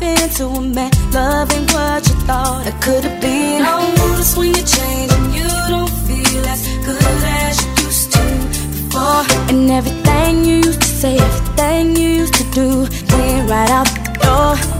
Into a man loving what you thought it could have been. I notice when you change and you don't feel as good as you used to before. And everything you used to say, everything you used to do, went right out the door.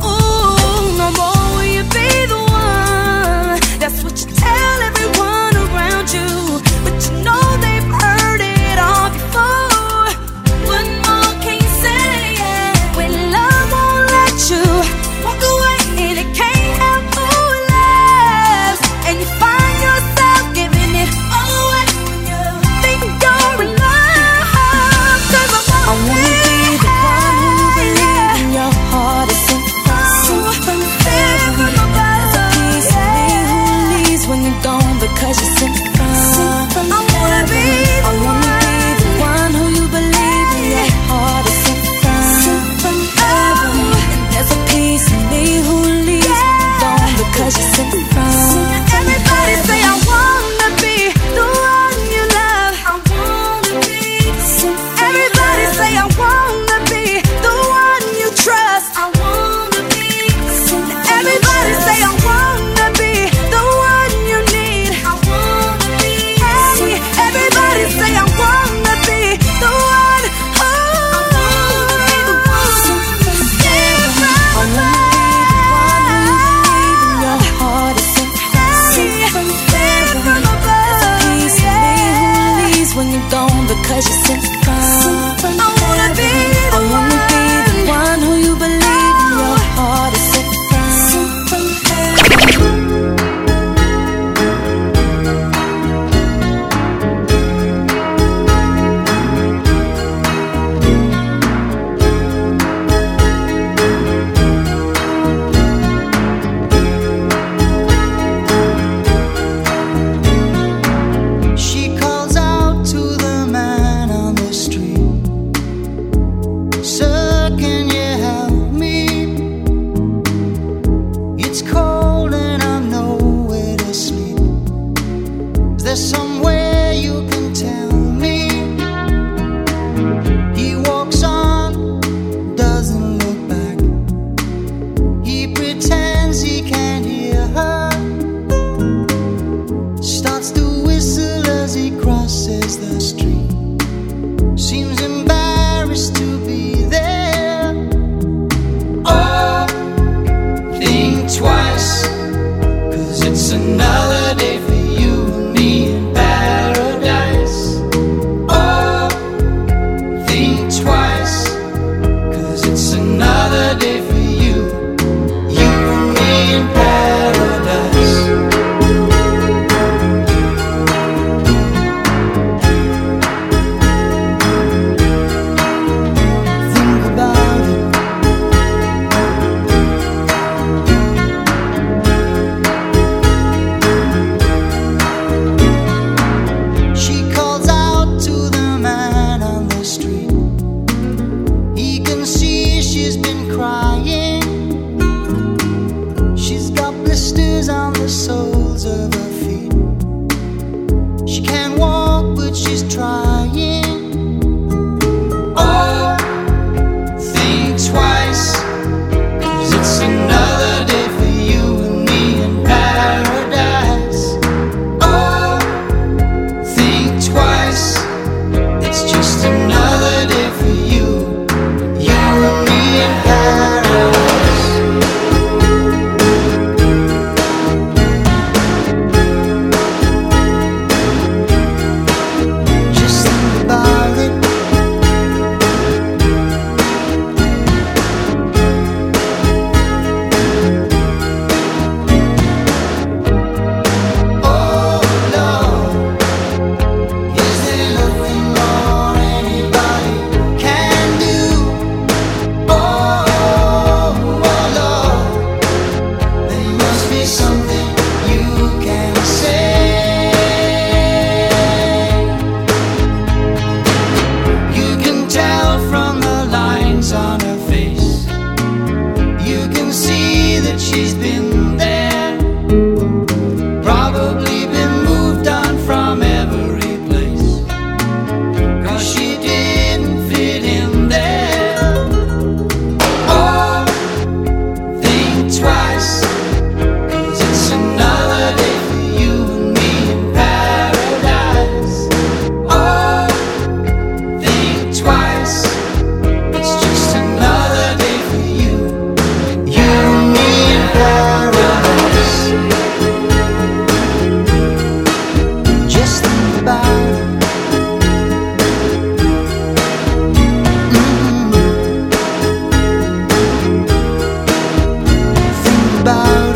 吧。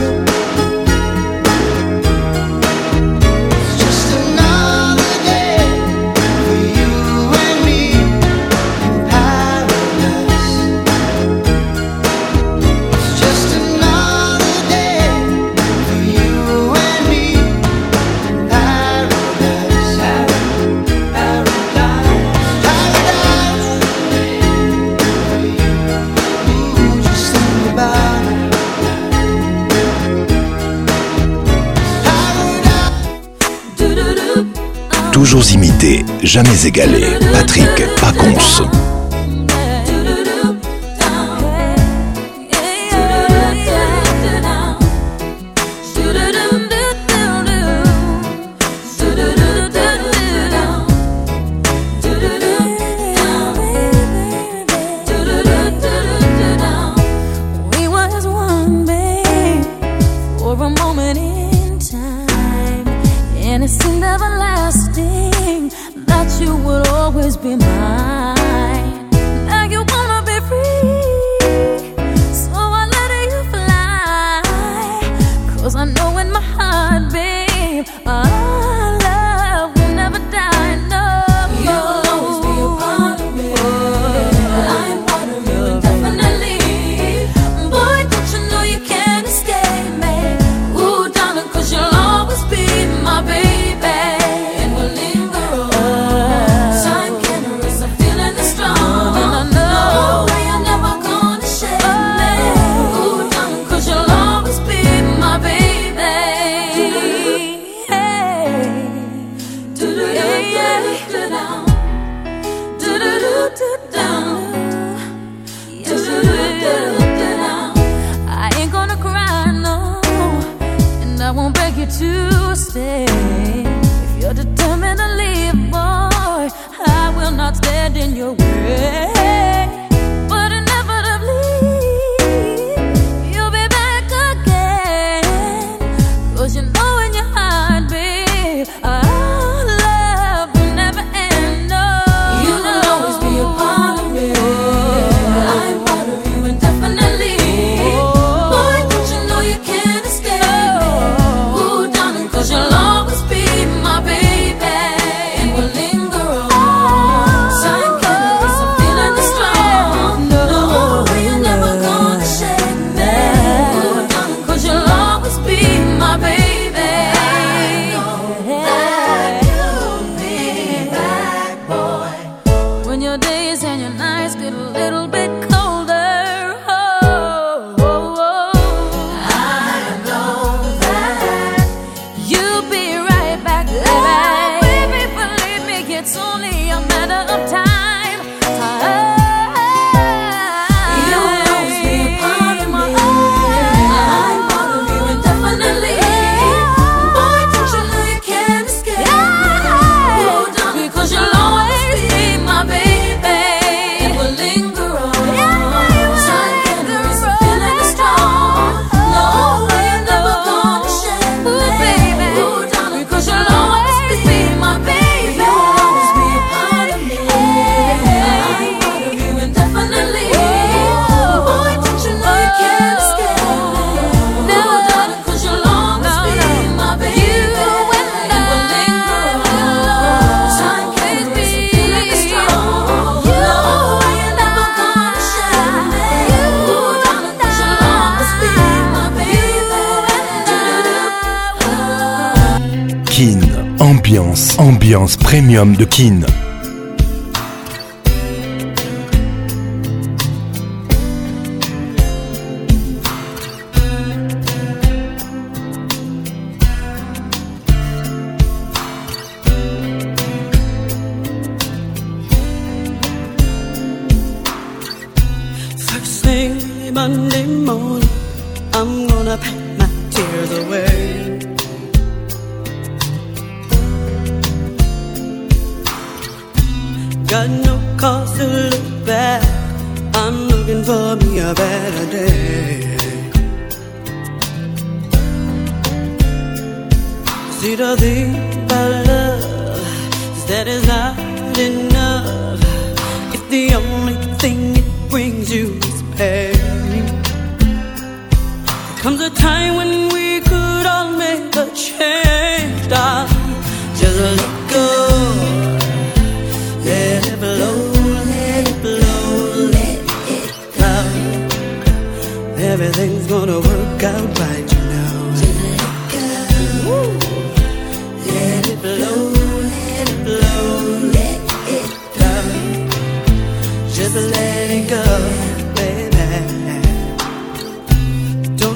jamais égalé. Patrick pas Paconce.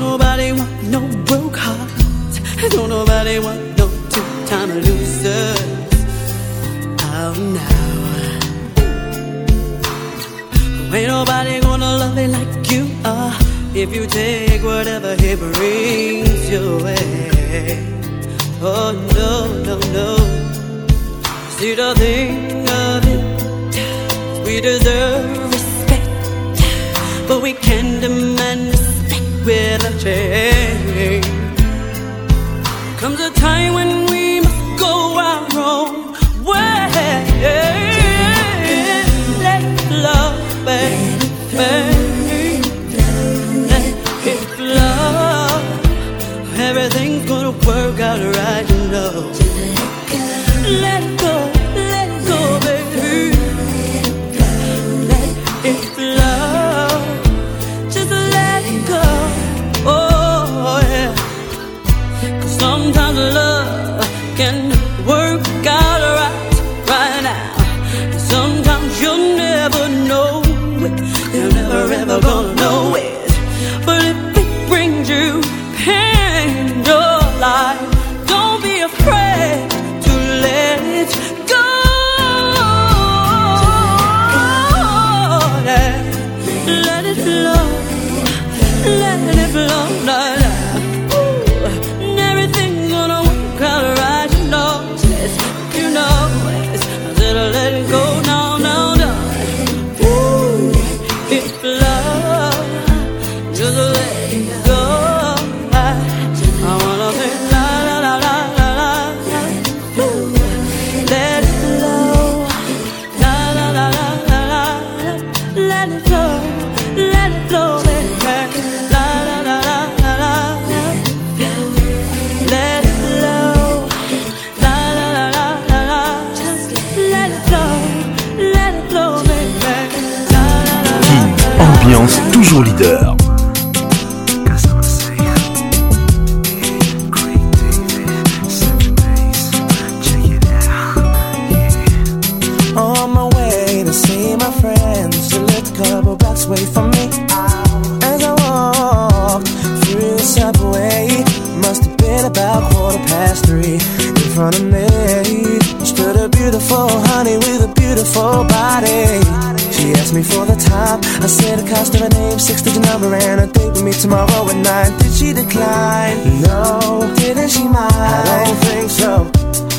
Don't nobody want no broke heart. Don't nobody want no two-time losers. Oh no. Ain't nobody gonna love it like you are if you take whatever he brings your way. Oh no, no, no. See the thing of it, we deserve respect, but we can demand Will change. Comes a time when we must go our own way. Let love, baby, baby. Let it love. Everything's gonna work out right, you know. Let go. God. leader. On my way to see my friends, she lived a couple backs wait for me. As I walked through the subway, must have been about quarter past three. In front of me stood a beautiful honey with a beautiful for the top. I said the cost of a name, six digit number, and a date with me tomorrow at night. Did she decline? No, didn't she mind? I don't think so.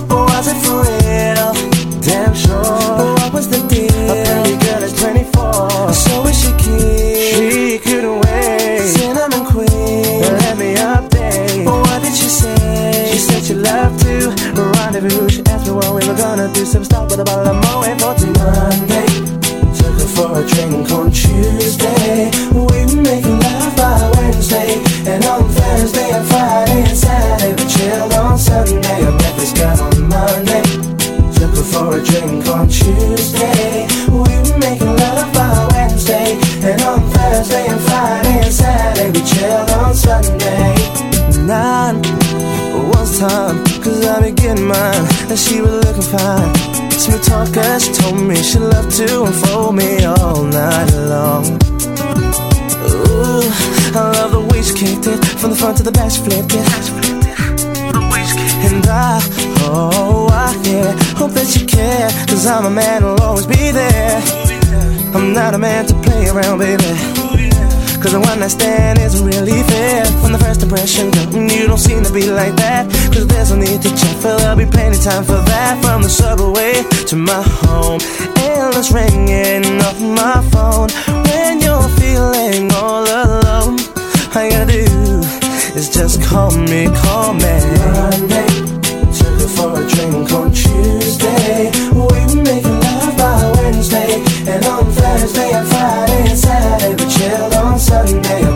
Or was it for real? Damn sure. But what was the deal? A pretty girl is 24. So is she cute? She couldn't wait. Cinnamon queen. Let me update. But what did she say? She said she loved to rendezvous. She asked me what we were gonna do. Some stuff with a bottle of she was looking fine. smooth talker, she told me she loved to unfold me all night long. Ooh, I love the way she kicked it from the front to the back, she flipped it. And I, oh, I, yeah, hope that you care. Cause I'm a man who'll always be there. I'm not a man to play around, baby. Cause the one night stand isn't really fair. When the first impression comes, mm, you don't seem to be like that. Cause there's no need to check, for there'll be plenty time for that. From the subway to my home, endless ringing off my phone. When you're feeling all alone, all you gotta do is just call me, call me. Monday, took her for a drink on Tuesday. We were making love by Wednesday, and on Thursday I Sunday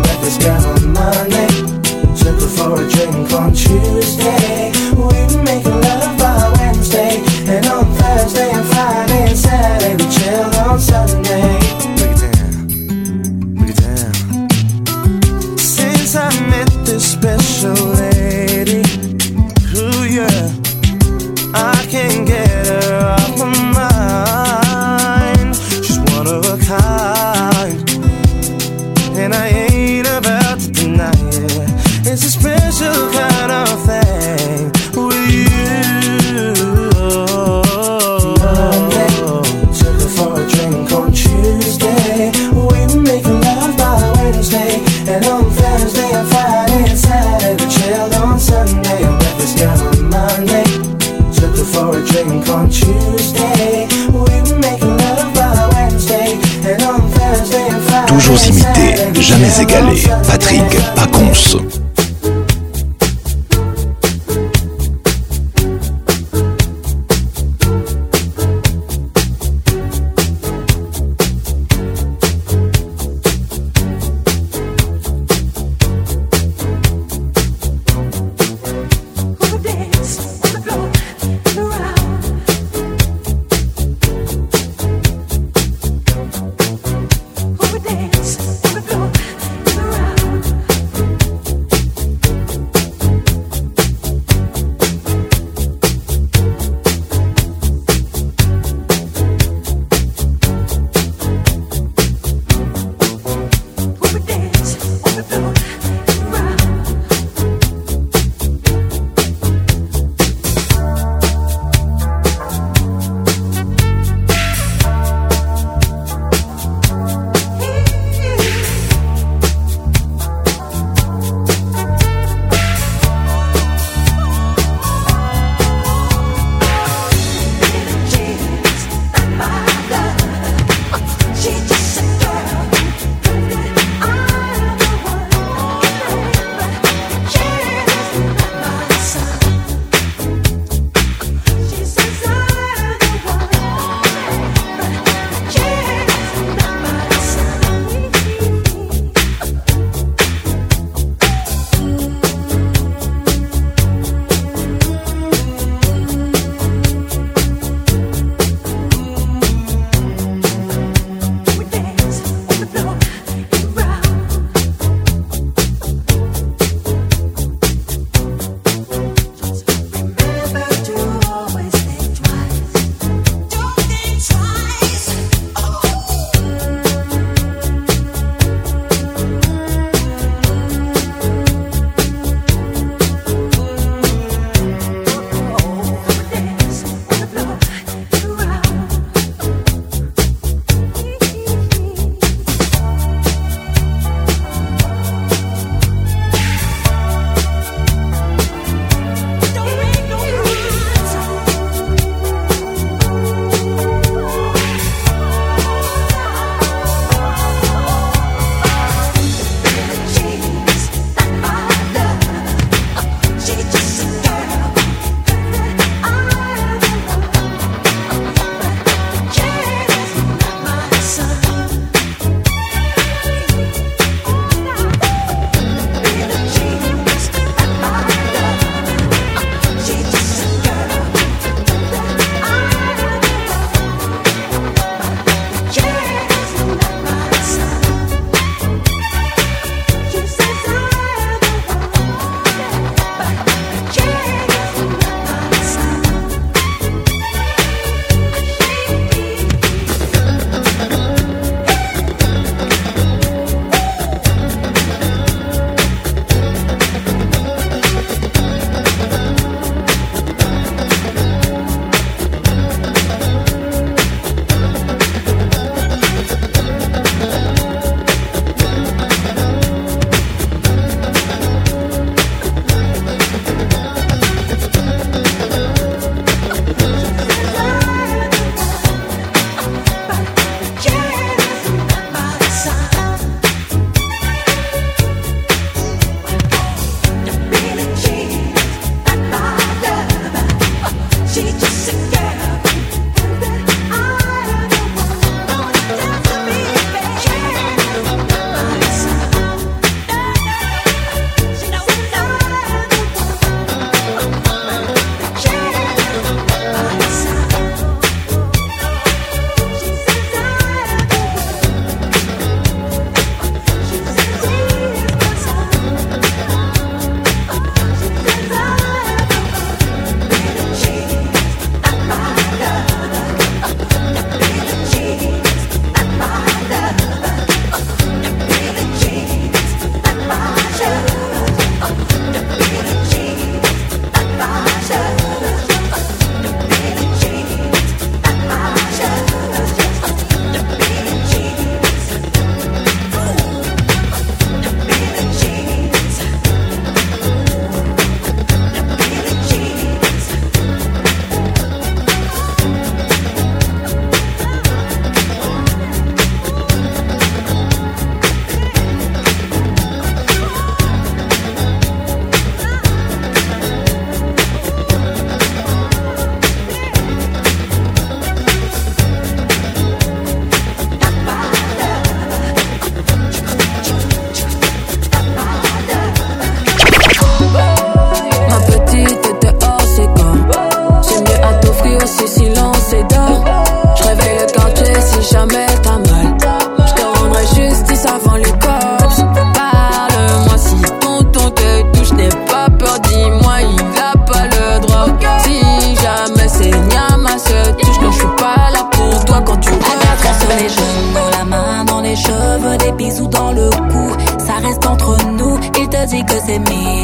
in me.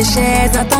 déchets. Attends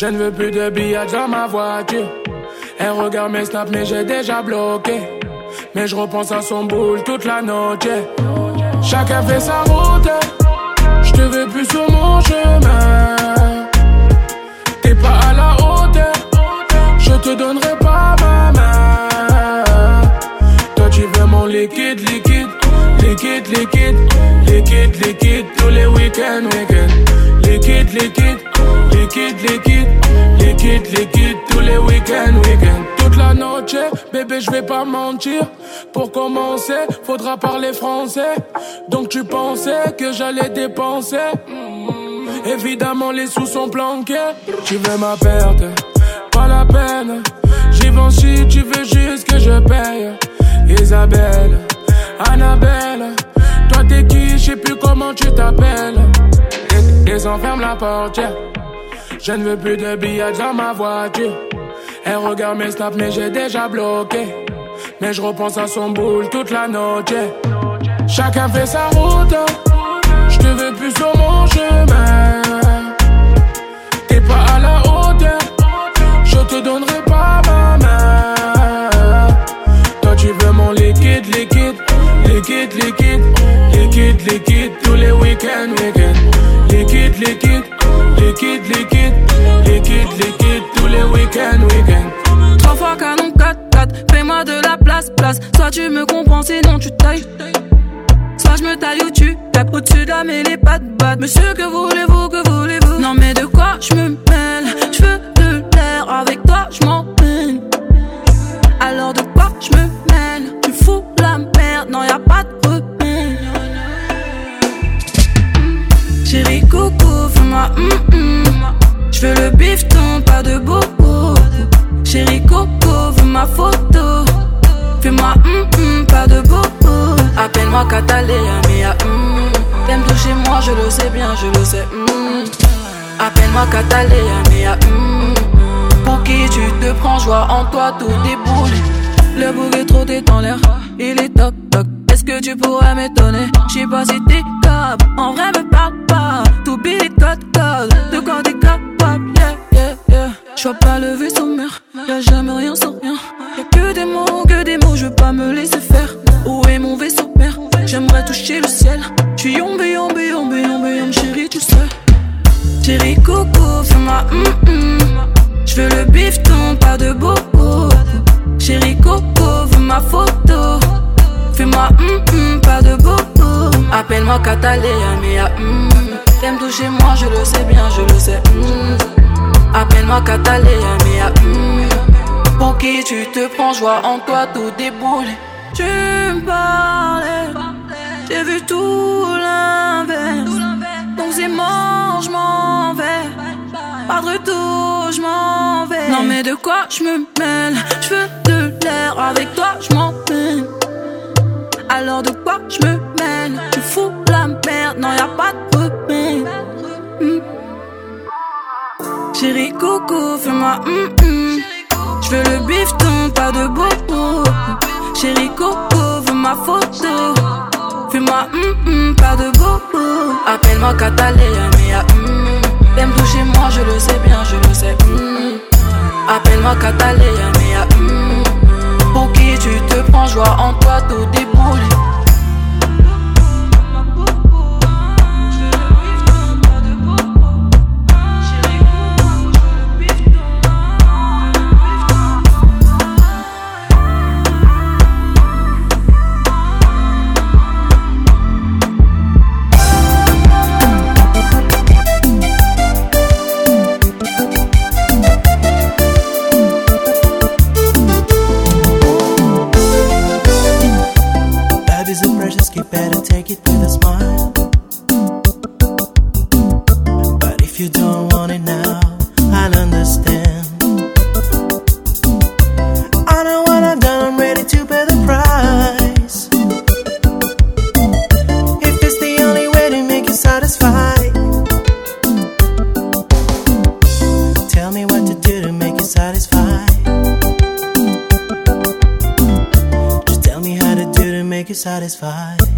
Je ne veux plus de billets dans ma voiture. Elle regarde mes snaps, mais j'ai déjà bloqué. Mais je repense à son boule toute la nuit. Chacun fait sa route. Je te veux plus sur mon chemin. pas mentir. Pour commencer, faudra parler français. Donc tu pensais que j'allais dépenser. Mm-hmm. Évidemment, les sous sont planqués. Tu veux ma perte, pas la peine. J'y vends si tu veux juste que je paye. Isabelle, Annabelle, toi t'es qui, je sais plus comment tu t'appelles. Et, et enferme la porte, Je ne veux plus de billets dans ma voiture. et regarde mes snaps, mais j'ai déjà bloqué. Mais je repense à son boule toute la noche Chacun fait sa route hein. tu me comprends, non tu tailles. Soit je me taille ou tu tapes au-dessus de la mêlée, pas de Monsieur, que voulez-vous, que voulez-vous Non, mais de quoi je me mêle Je veux de l'air, avec toi je m'en peine Alors de quoi je me mêle Tu fous la merde, non, y a pas de Chérie, coucou, fais-moi Je veux le bifton, pas de beaucoup Chérie, coco, veux ma photo. Fais-moi, hum, hum, pas de beau. Appelle-moi Cataléa, mea, T'aimes toucher moi, je le sais bien, je le sais, mm. Appelle-moi Cataléa, mea, Pour qui tu te prends, joie en toi, tout déboule. Le boulet trop en l'air, il est toc toc. Est-ce que tu pourrais m'étonner? J'sais pas si t'es cop, en vrai me parle pas. Tout les codes de quand t'es capable. Je vois pas le vaisseau mère, y'a jamais rien sans rien. Y'a que des mots, que des mots, je veux pas me laisser faire. Où est mon vaisseau mère J'aimerais toucher le ciel. Tu yombé, yombé, yombé, yombé, yombe, chérie, tu sais. Chérie, coco, fais-moi hum hum. Je veux le bifton, pas de boco. Chérie, coco, veux ma photo. Fais-moi hum hum, pas de boco. Appelle-moi Catalina, mea hum. T'aimes toucher moi, je le sais bien, je le sais. Hum. Appelle-moi Catalina mais à hmm. Pour qui tu te prends, joie en toi tout déboulé. Tu me parlais, j'ai vu tout l'inverse. Donc c'est mort, je vais. Pas de retour, je m'en vais. Non, mais de quoi je me mêle? Je veux de l'air, avec toi je vais, Alors de quoi je me mêle? Tu fous la merde, non, y'a pas de problème Chérie coco, fais-moi hum hum. Je veux le bifton, pas de bobo. Chérie coco, veux ma photo. Fais-moi hum hum, pas de bobo. Appelle-moi Catalina, mais à ah, hum. Mm. T'aimes toucher moi, je le sais bien, je le sais. Mm. Appelle-moi Catalina, mais à ah, hum. Mm. Pour qui tu te prends, joie en toi, tout déboule. better take it with a smile. But if you don't want it now, I'll understand. I know what I've done, I'm ready to pay the price. If it's the only way to make you satisfied, tell me what to do to make you satisfied. Just tell me how to to do make you satisfied.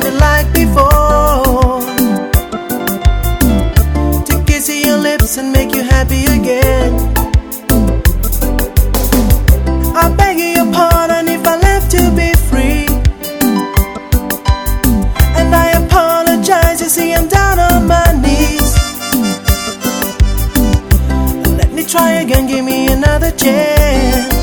never like before. To kiss your lips and make you happy again. i beg your pardon if I left to be free. And I apologize, you see, I'm down on my knees. Let me try again, give me another chance.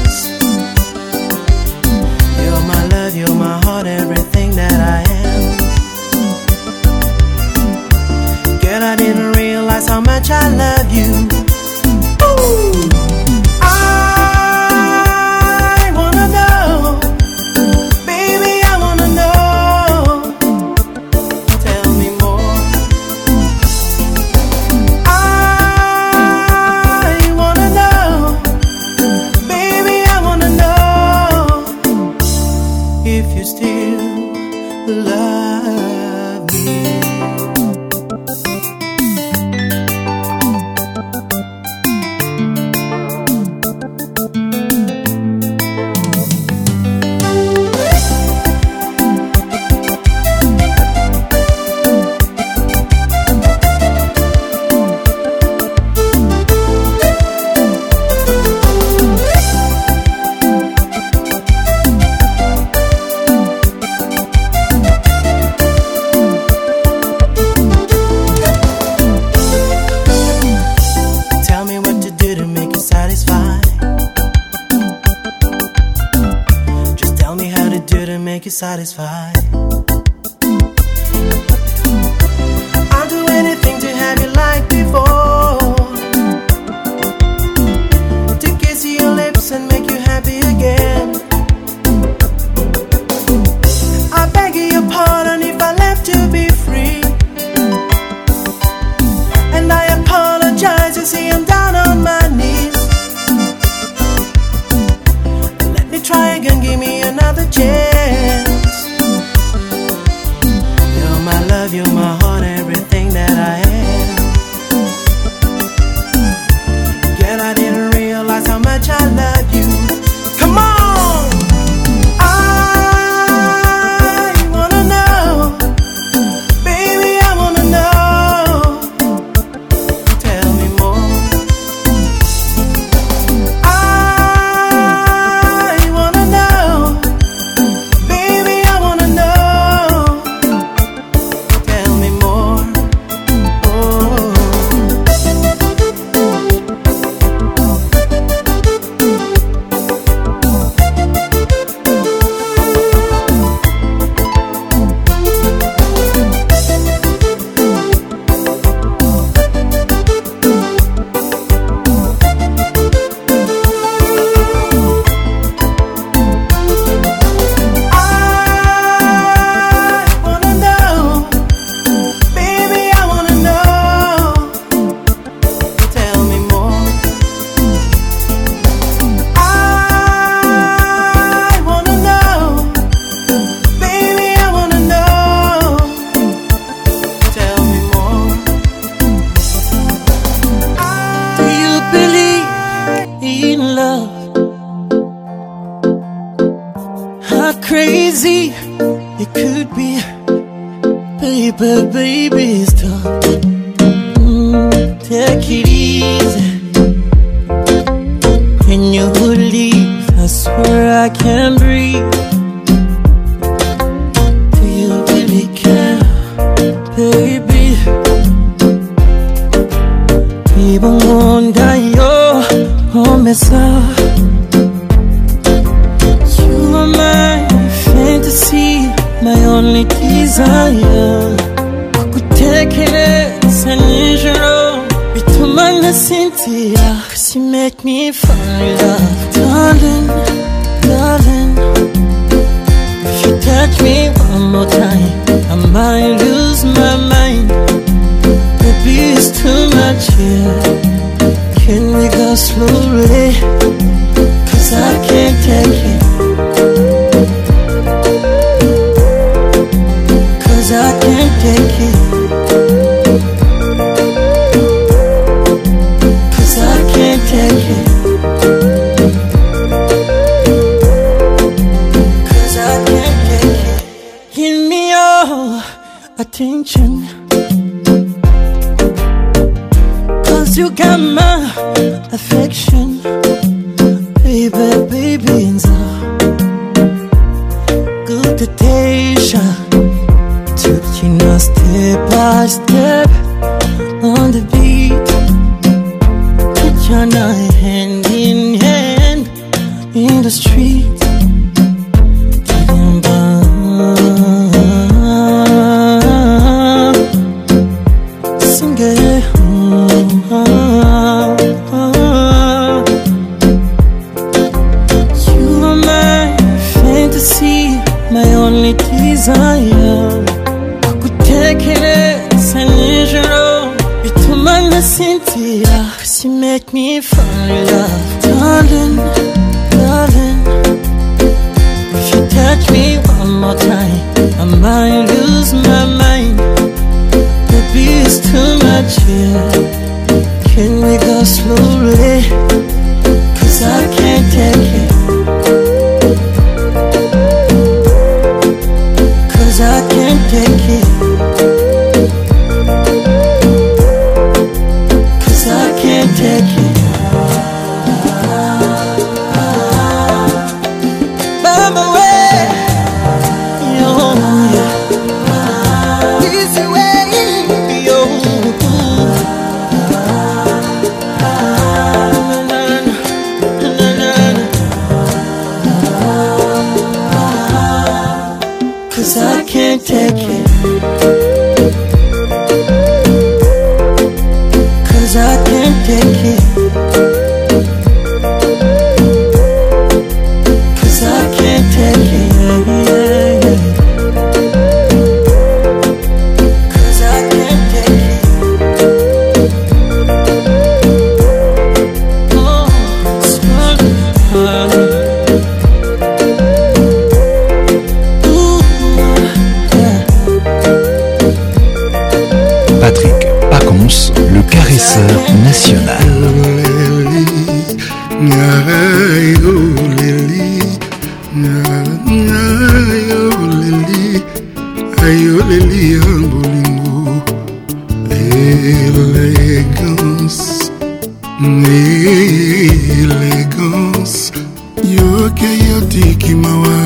tiki mawa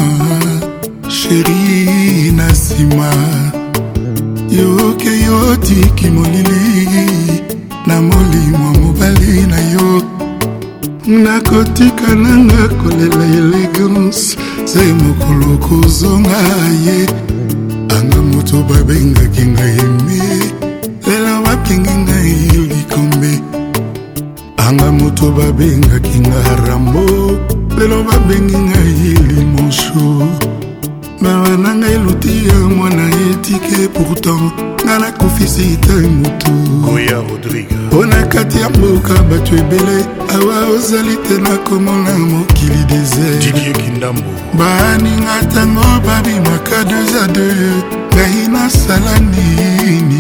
sheri na nsima yoke yo tiki molili na molimo mobali na yo nakotika nanga kolela elegance ze mokolo kozonga ye anga moto babengaki ngai me lelo bapengi ngai likombe anga moto babengaki nga rambo lelo babengi ngai limonso mawa na ngai luti ya mwana etike pourtant nga nakufisi ta motu goya rodrigue mpo na kati ya mboka bato ebele awa ozali te nakomona mokili desertkindambo baninga ntango babimaka 2 a 2 ngai nasala nini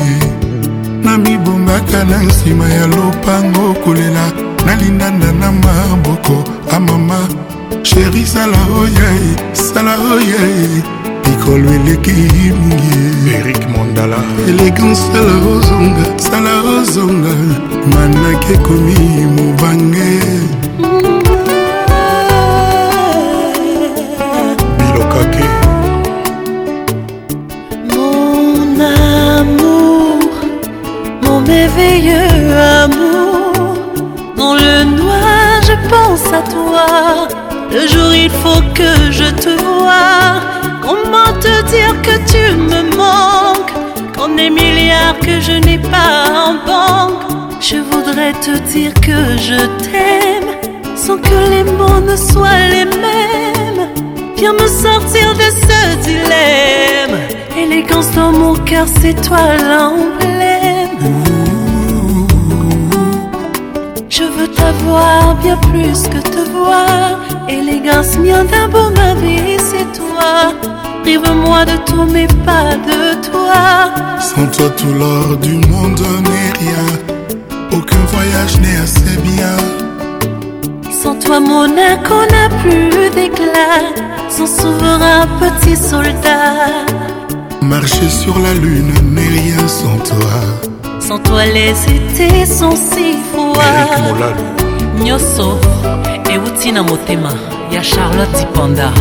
na mibongaka na nsima ya lopango kolela nalindanda na maboko amama Chérie sala oyei sala oyei likolo eleki mingi erik mondala elegance sala ozonga sala ozonga manaki ekomi mobange bilokake mon amour mon merveilleux amour dans le noir je pense à toi le jour il faut que je te vois. Comment te dire que tu me manques Qu'on est milliards que je n'ai pas en banque, je voudrais te dire que je t'aime sans que les mots ne soient les mêmes. Viens me sortir de ce dilemme. Élégance dans mon cœur, c'est toi l'emblème. Je veux t'avoir bien plus que te voir. Élégance mien d'un beau ma vie, c'est toi. Prive-moi de tout, mais pas de toi. Sans toi, tout l'or du monde n'est rien. Aucun voyage n'est assez bien. Sans toi, mon n'a plus d'éclat. Sans souverain, petit soldat. Marcher sur la lune n'est rien sans toi. Sans toi, les étés sont si froids. euti na motema ya charlotte panda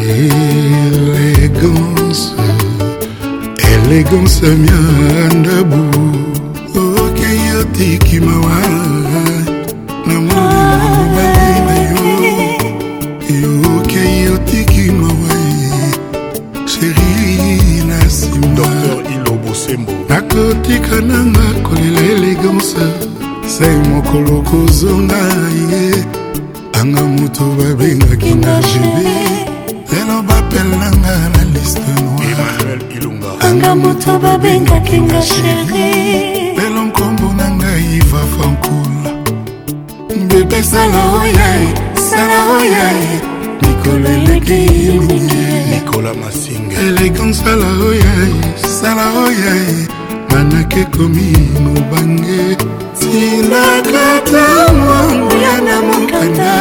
elegance elegance miandabu okei okay, otikimawa na molimo mobali na yo okei otikimawa sheri na nsima nakotika nanga kolela elegance sei mokolo kozonga ye anga moto babengaki na gb lelo bapelanga na liste noiranga moto babengaki nga sheri lelo nkombo na ngai iva fankula bebe sala oyae sala oyae mikolo eleki nikola masinga elegance sala oyae sala oyae manake komi mobange ndinakata mwangya na mokanda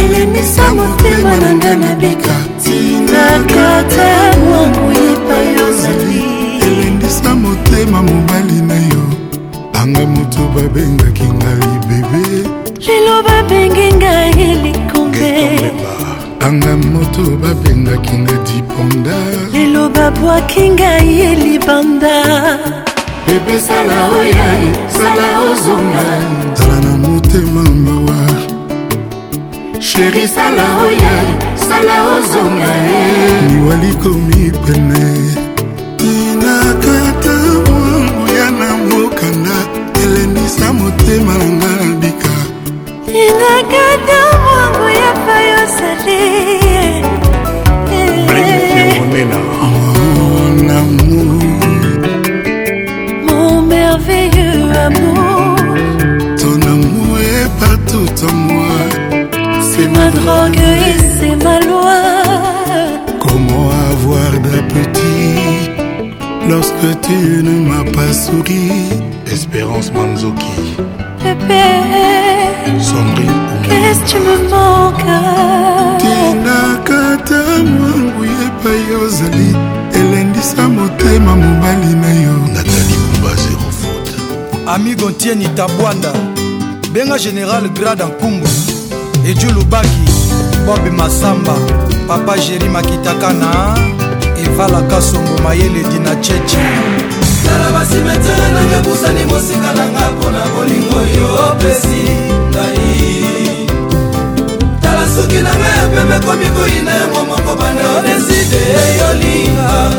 elemisa motema na nga nabika tinakata mwangu epai ozali elendisa motema mobali na yo anga moto babengaki ngai bebe lelo babenge ngai likombe anga moto babengaki nga diponda lelo babwaki ngai libanda bebe sala oya sala ozonga zala na motema mawa sheri sala oya sala ozonga liwali komi pene inakata mwangu ya na mokanda elenisa motema na nga na bika inakata mwangu ya payosale drogue et c'est ma loi. Comment avoir d'appétit lorsque tu ne m'as pas souri? Espérance Manzoki. Bébé, Sombri. Qu'est-ce que tu me manques? Tinakata mwangu epai ozali elendisa motema mobali na yo. Nathalie Bumba zero faute. Ami Gontieni Tabwanda, benga général Grade en Kumbu, Edieu Lubaki. bob masamba papa jeri makitaka na evalaka songo mayele dina chechi tala basimetere nanga busani mosika nanga mpona bolingo yo opesi ngai tala suki na ngai ya pembe komi koyina yango moko banda odeside yolingaa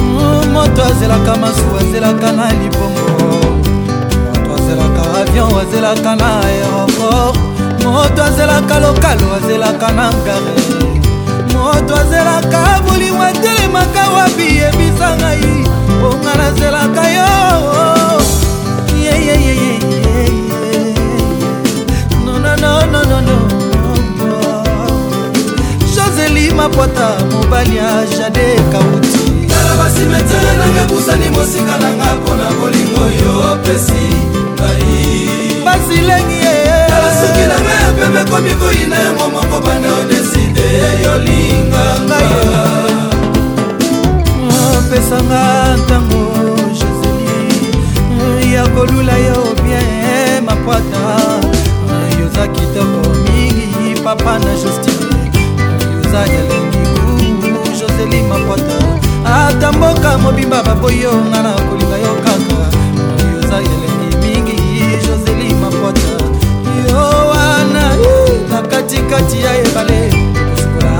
mm, moto azelaka masuwa azelaka na libongo moto azelaka avion azelaka na aéroport moto azelaka lokalo azelaka na ngare moto azelaka molimo atelemaka wapi yebisa ngai mponga nazelaka yo joseli mapota mobali ya jade kauti tala basimetere nanga busani mosika nanga mpona bolingo yo opesi ngai basilengi ye soki na ngai apeme komi koyina yango moko banda odeside yolinganga opesanga ntango jésus ya kolula yo bien mapwata yoza kitoko mingi papa na justine yoza elengi kuu joseli mapwata ata mboka mobimba baboyi yo nga na kolinga yo kaka yoza elengi mingi joseli mapwata kati ya ebale kosukola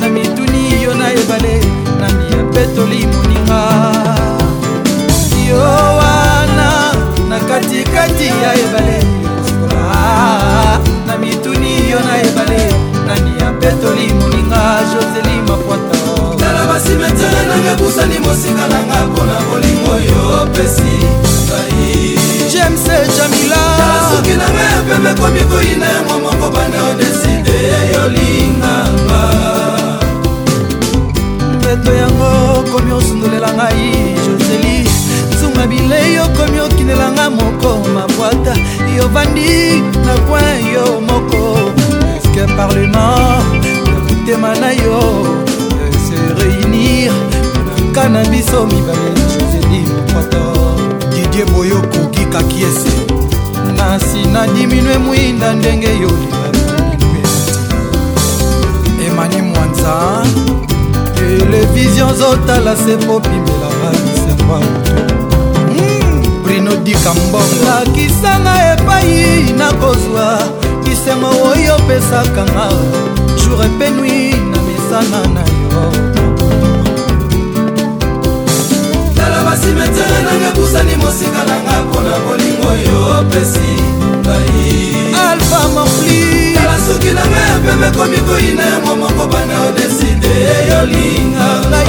na mituni yo na ebale na miyapetoli moninga yo wana na katikati ya ebale kosukola na mituni yo na ebale na miyapetoli moninga joseli makwata tala basimetere nanga busani mosika nanga mpona bolingo yo opesi ngai james jamilasoki na me ya pembe komi koyina yango moko banda odeside yolinganga mpeto yango komi osundolela ngai joseli nzunga bilei okomi okinelanga moko mabwata yovandi na poin yo moko eske parlement ekutema na yo se réunir naka na biso mibale joseli mokwato ye boye okoki kakiese nasi nadiminwe mwinda ndenge yolingaka emani mwanza televizio zotala se popimela baliserwa hmm, brino dikambongo lakisanga epai nakozwa lisengo oyo opesaka nga jour epenui na misana na yo basimetere nanga kusani mosika nanga mpona bolingo yo opesi ngai alfa mafli tala soki nanga ya pembe komi koyina yango moko bana odeside yolingaa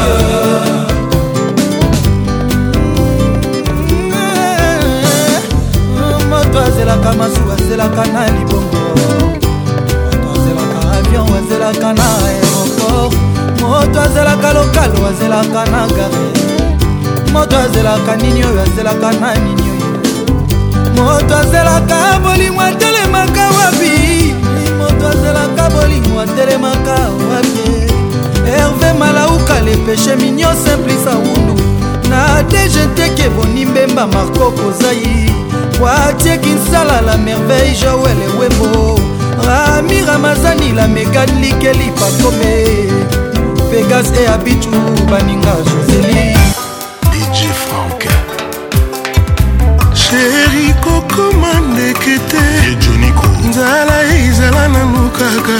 eh, moto azelaka masuku azelaka na libongo moto azelaka avion azelaka na aéroport moto azelaka lokalo azelaka na gare moto azelaka nini oyo azelaka na nini oyo moto azelaka bolingo atelemaka wapi moto azelaka bolingo atelemaka wapi herve malauka lepeshe minio simplisa wundu na dgtke bonimbemba marko kozai watie kinsala la merveille joel ewembo rami ramazani la megan likeli pakome pegas e abitu baninga joseli ezala ezala nanu kaka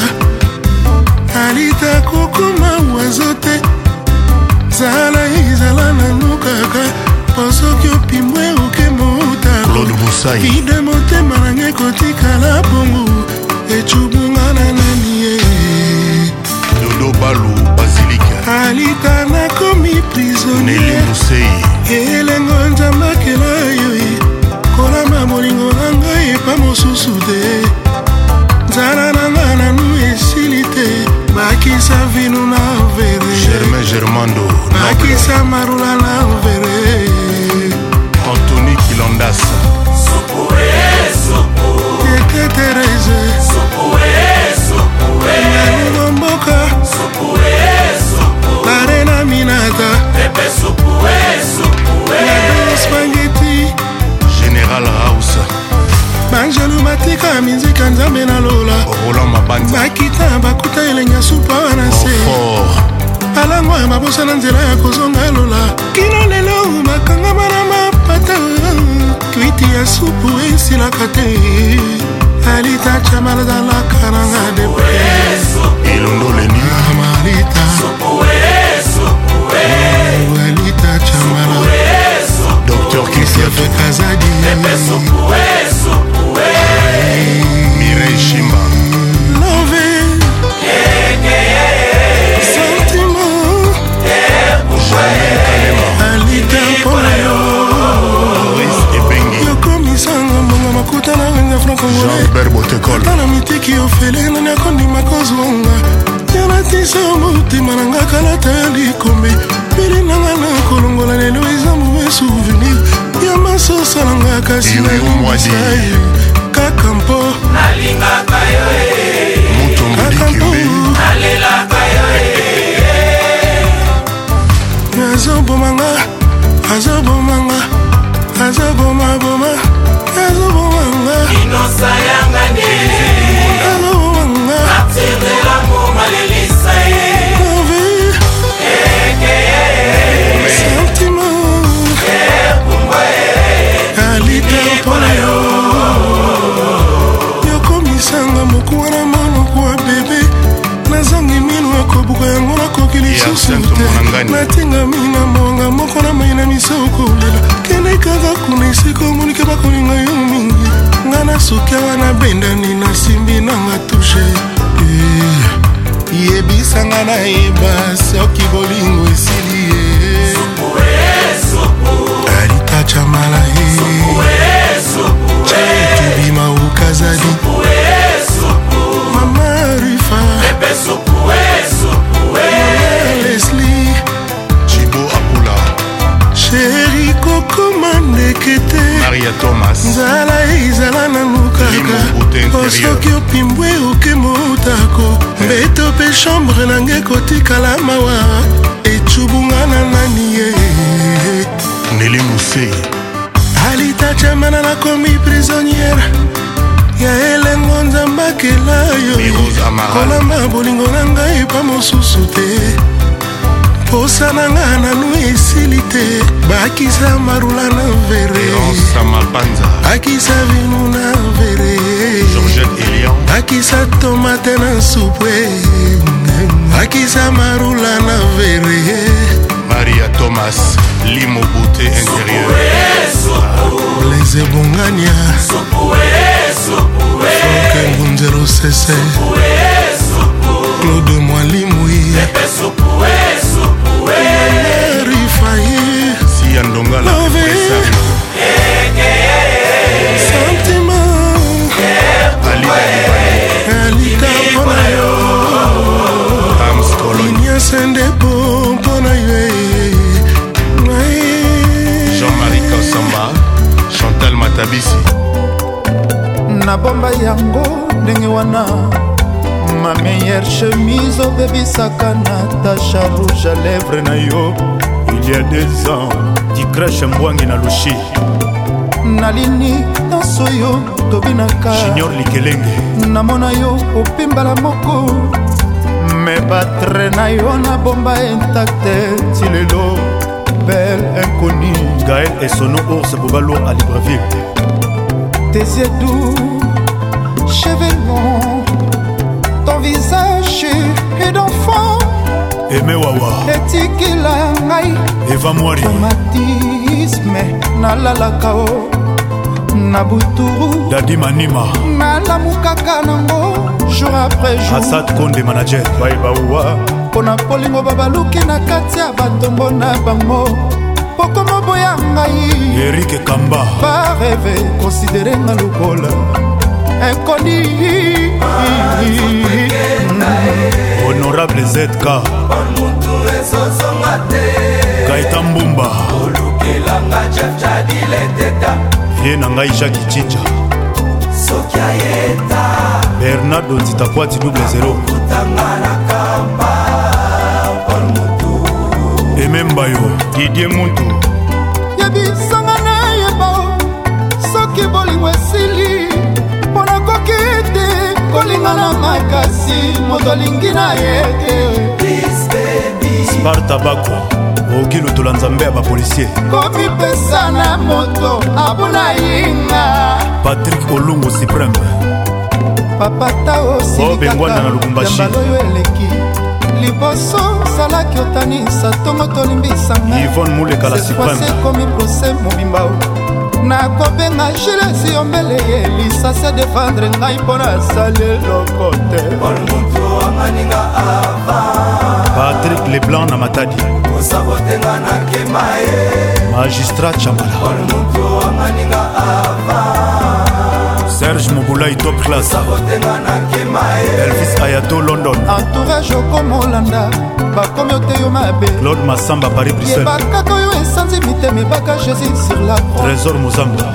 alita kokoma wazo te zala ezala nanu kaka mpo soki opimbwe oke motaide motema nange kotikala bongo ecubunga na nani ye dodobalu basilike alita nakomi prisonier elengo nzambakela yo kolama molingo na ngai epa mosusu te nzala nanga nanu esili te bakisa vino na vere germain germando bakisa marula na vere antoni kilandas eteterese tika nzambe nalola bakita bakuta elenya supa na oh, se alango ya mabosa na nzela ya kozonga lola kino lelo makangama na mapata kwiti ya supu esilaka te alita camalatalaka nanga depre elondoleninamalita alita camala dr kisefekazadi un liter mpo na yo yokomisanga mbonga makuta na nganga francongolata na mitiki ofele nani akondima kozonga yanatisa motema na nga kalata ya likombe peli nanga na kolongola lelo eza mauvais souvenir ya masosa na nga kasi nayomisa ye akisa marula na vereamapanza akisa vino na vere georgette elian akisa tomate na supwe akisa marula na vere maria thomas limobute intérieur les ebongania franke ngunzero sese claude mwalimwi ya ndongala alita mpona yo amskolonyasende po mpona yo jean-marie kasamba chantal matabisi nabomba yango ndenge wana ma meilleure chemise obebisaka natasha rouge à lèvre na yo il y a des ans dikreshe mbwangi na lushi nalini nyonso yo tobinaka junior likelenge namona yo opimbala moko me batre na yo nabomba intakte ti lelo bel inconi gael esono ours bobalo a libreville tesiedu chevelon ton visage et d'enfant emewawa etikila ngai eva mwari amatisme nalalaka o na buturu dadi manima nalamukaka nango jour après jour asad konde manager baebauwa mpo na polingo babaluki na kati ya batombo na bango pokoma boya ngai erik kamba bareve konsidere nga lokola ekoni honorable zk kompon mutu ezozonga te kaita mbumba olukelanga jafjadileteta ye na ngai jaki cinja soki ayeta bernardo ntitakwati double zero kutanga na kamba pon mutu emembayo didie ngundu yebisanga nayeba soki bolingo esili mpo nakoki te kolinga na makasi moto alingi na ye te sparta bako oki lutola nzambe ya bapolisier komipesa na moto abuna yinga patrik olungu supreme papata osilikaobengwana na lubumbashiambaloyo eleki liboso zalaki otanisa ntongo tolimbisanga ivone mulekala supreme ekomi prose mobimba nakobenga gilesi yombele ye lisasi adefendre ngai mpo nasali eloko te anganinga ava patrik leblanc na matadi kosabotenga nakema ye magistrat chamala olmutu anganinga ava serge mobulai top classabotenga nakema ye elvis ayato london entourage okomolanda bakomi oteyo mabe claude masamba paris bruxellebakaka oyo esanzi mitema ebaka jésus sur la trésor mozamba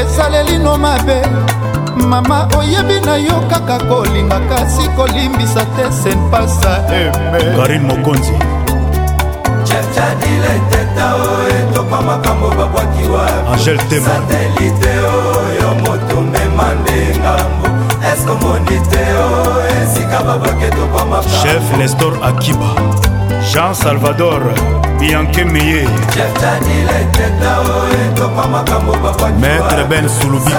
ezalelino mabe mama oyebi na yo kaka kolinga kasi kolimbisa te senpasa eme karin mokonzi angel temasatelite oyo motumema nde ngambo eskomoni te o esika babwaki topamaka chef nestor akiba jean salvador yankemeye maître ben sulubiko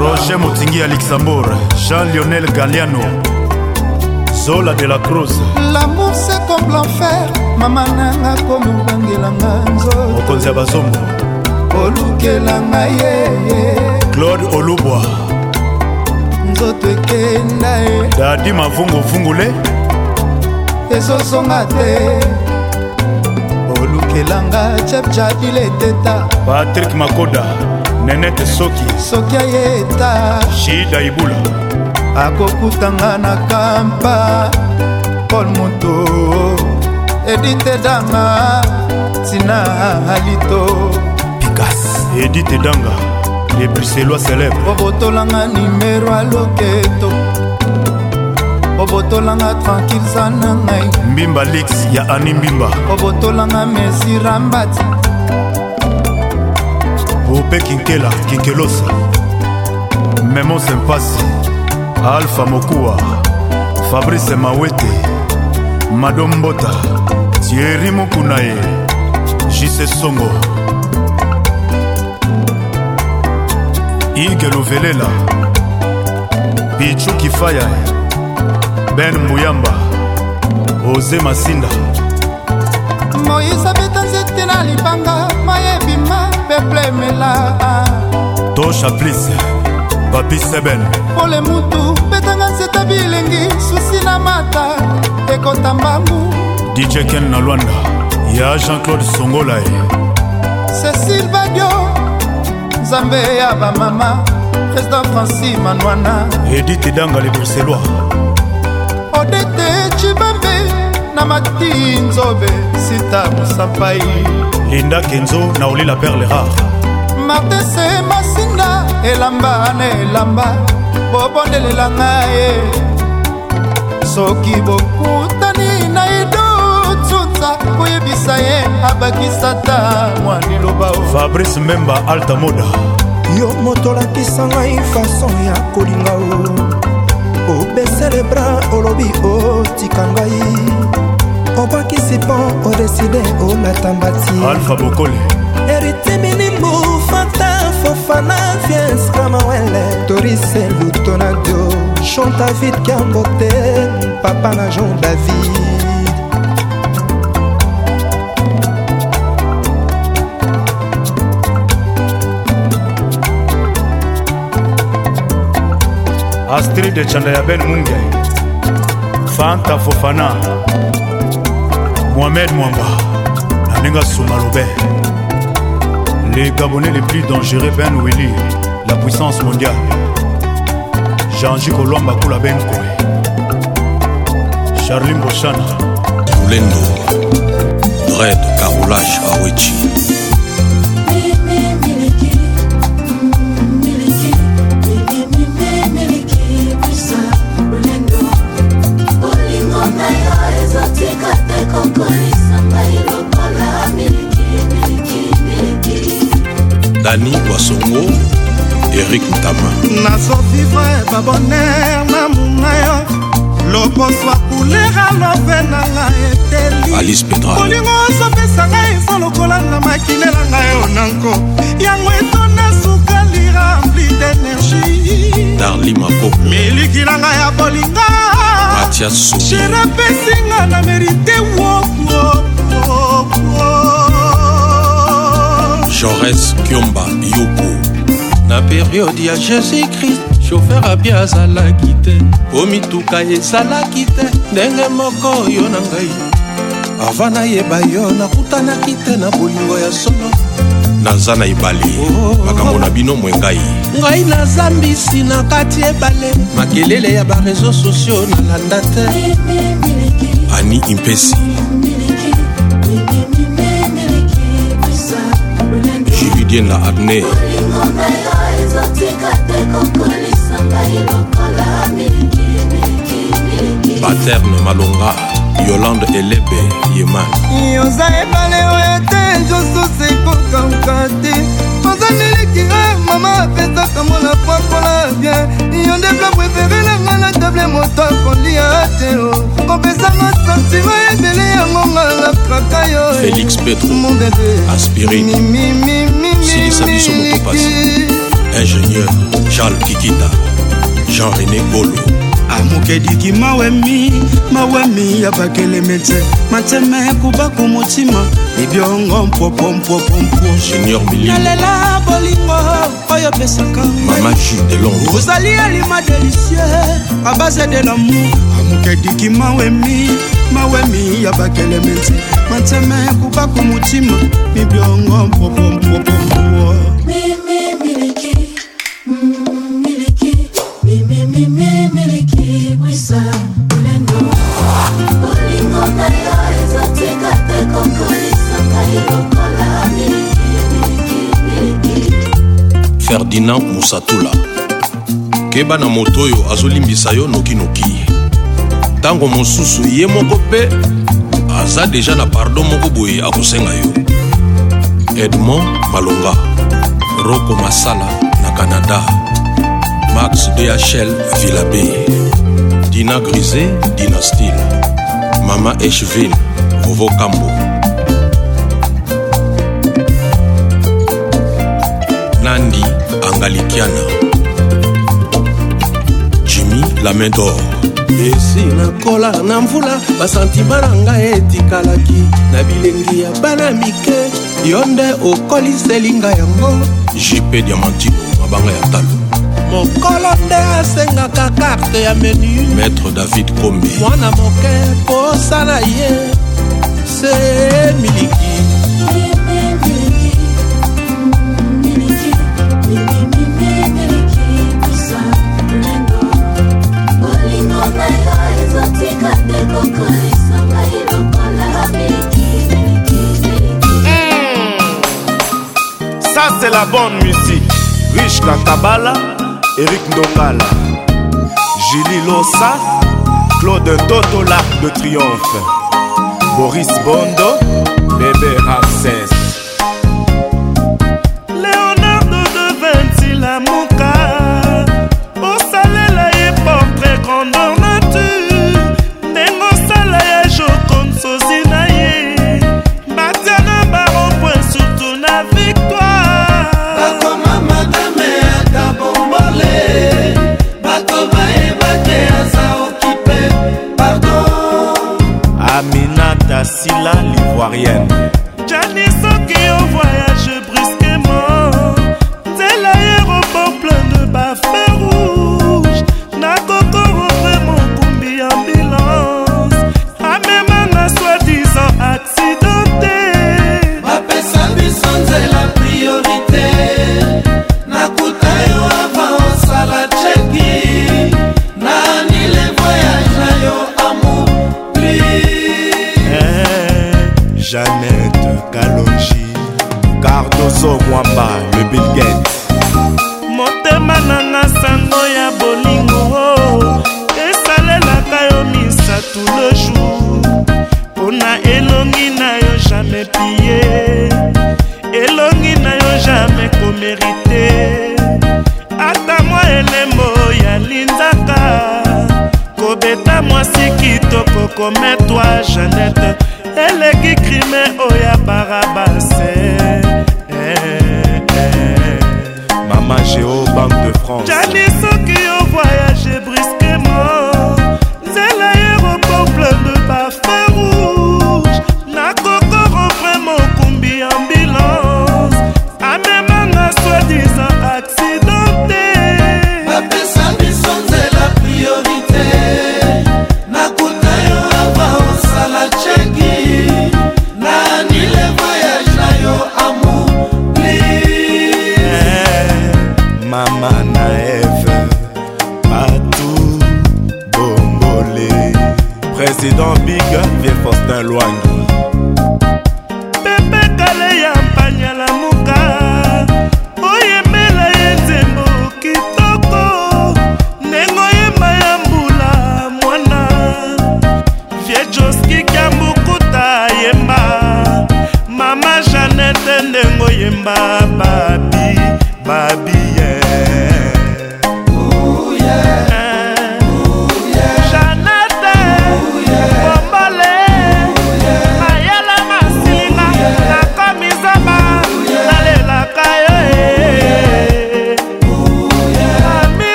roger motingi ya luxembourg jean lionel galiano zola de la cruz lamour se comme l'enfer mama nanga komobangelanga nzo mokonzi ya bazongo olukela ngai ye claude olubwa nzoto ekenda ye dadi mavunguvungule ezozonga te olukelanga chepchadile eteta patrik makoda nenete soki soki ayeta shida ibula akokutanga na kampa paul moto edite danga tina alito pikas edite danga epuselwa célèbre obotolanga nimero aloketo obotolanga tranquille za na ngai mbimba lix ya ani mbimba obotolanga mesirambati ope kinkela kinkelosa memo sempasi alpha mokuwa fabrice mawete madombota tieri mokuna ye jise songo ige luvelela pichu kifaya ben mbuyamba oze masinda moise abeta nzete na libanga mayebima beplemela to chaplise papi seben pole mutu betanga nzeta bilengi susi na mata ekota mbangu dj ken na lwanda ya jean-claude songolae nzambe ya bamama président franci manwana edite danga le bruxellois odete cibambe na mati nzobe sita mosapai linda kenzo na olila perle rare martese masinga elamba na elamba bobondelelanga ye soki bokutani na ido ayebisa ye abakisata mwa liloba fabrice memba alta moda yo motolakisa ngai fason ya kolinga o obesele bra olobi otika ngai obakisi mpo odeside olata mbati alfa bokole eritiminimu fanta fofana viens kamawele torise lutonado chanta vid kambote papa na jon david astrid ecanda ya ben munge fanta fofana mohamed mwamba na ndenge suma lobe les gabonais les plus dangereux ben willi la puissance mondiale jean-ji kolwamba kula ben koe charli mboshana lolendo dred carolage awechi dani wasongo erik ntama nazovivre baboner na munga yo loboswa kulera lobe na nga etelibolingo ozopesa ngai eza lokola na makilela ngai yo na nko yango etona sukali rempli d'énergie darli makoko miliki na ngai ya bolinga katia so jerapesinga na merite woko jores kiomba yoko na periode ya jésus-christ shofer abi azalaki te po mituka ezalaki te ndenge moko yo na ngai ava nayeba yo nakutanaki te na bolingo ya solo naza na ebale makambo na bino mwe ngai ngai naza mbisi na kati ebale makelele ya bareseau sociau nalanda te ani impesi julidien la adne baterne malonga yolande elebe yeman yoza ebale oyo te nyonso sekokauka te oza neliki mama apesaka mona pakola bien yo nde pla prefere na ngai na table moto akolia te kopesanga santima ebele yango ngalakaka yo félix petro aspirinsilisa biso mokopasi ingénieur charles kikita jean rené bolo amokediki mawemi mawemi ya bakeleme te mateme kubaku motima ebiongo mpwopwopwopwopwonalela bolingo oyo opesaka ozali elima delisie abase de lamour amokediki mawemi mawemi ya bakeleme te mateme kubaku motima mibiongo mpwopwopwopwo ferdinand musatula keba na moto oyo azolimbisa yo nokinoki ntango mosusu ye moko mpe aza deja na pardon moko boye akosenga yo edmond malonga roko masala na canada max dhl villabe dina grise dinastile mama echville vovokambo nandi elanga likiana jimi lamain dor esi nakola na mvula basantima na ngai etikalaki na bilengi ya bana mike yo nde okoliseli ngai yango jp diamantino mabanga ya talo mokolo nde asengaka karte ya menu maître david kombe mwana moke posala ye se miliki Ça c'est la bonne musique. Rich Katabala, Eric Ndongala, Julie Lossa, Claude Totola de Triomphe, Boris Bondo, Bébé Racine.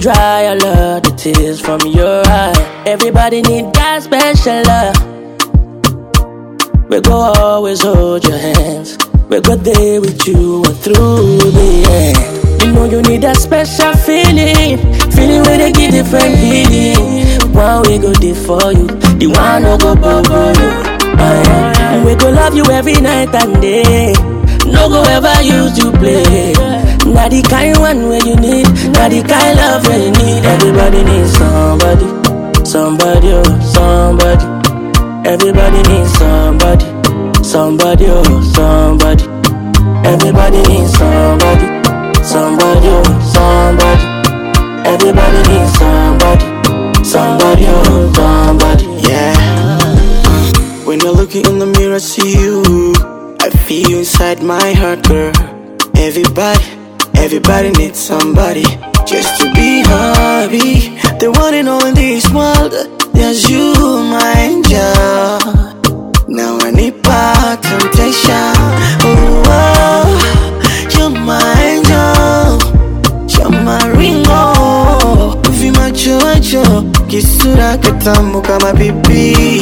dry all lot the tears from your eye. Everybody need that special love. We go always hold your hands. We go there with you and through the end. You know you need that special feeling, feeling where they give different healing. One we go there for you, the one no go bubble you. we go love you every night and day. No go ever use you play. Now the kind one where you need, now the kind love where you need. Everybody needs somebody, somebody, oh, somebody. Everybody needs somebody, somebody, oh, somebody. Everybody needs somebody, somebody, oh, somebody. Everybody needs somebody, somebody, oh, somebody. Yeah. When I look in the mirror, see you. I feel inside my heart, girl. Everybody Everybody needs somebody just to be happy. The one and all in this world, there's you, my angel. Now I need by temptation. Oh, oh, you're my angel, you're my ringo. Uvima chocho, kisura kitamu kama bibi.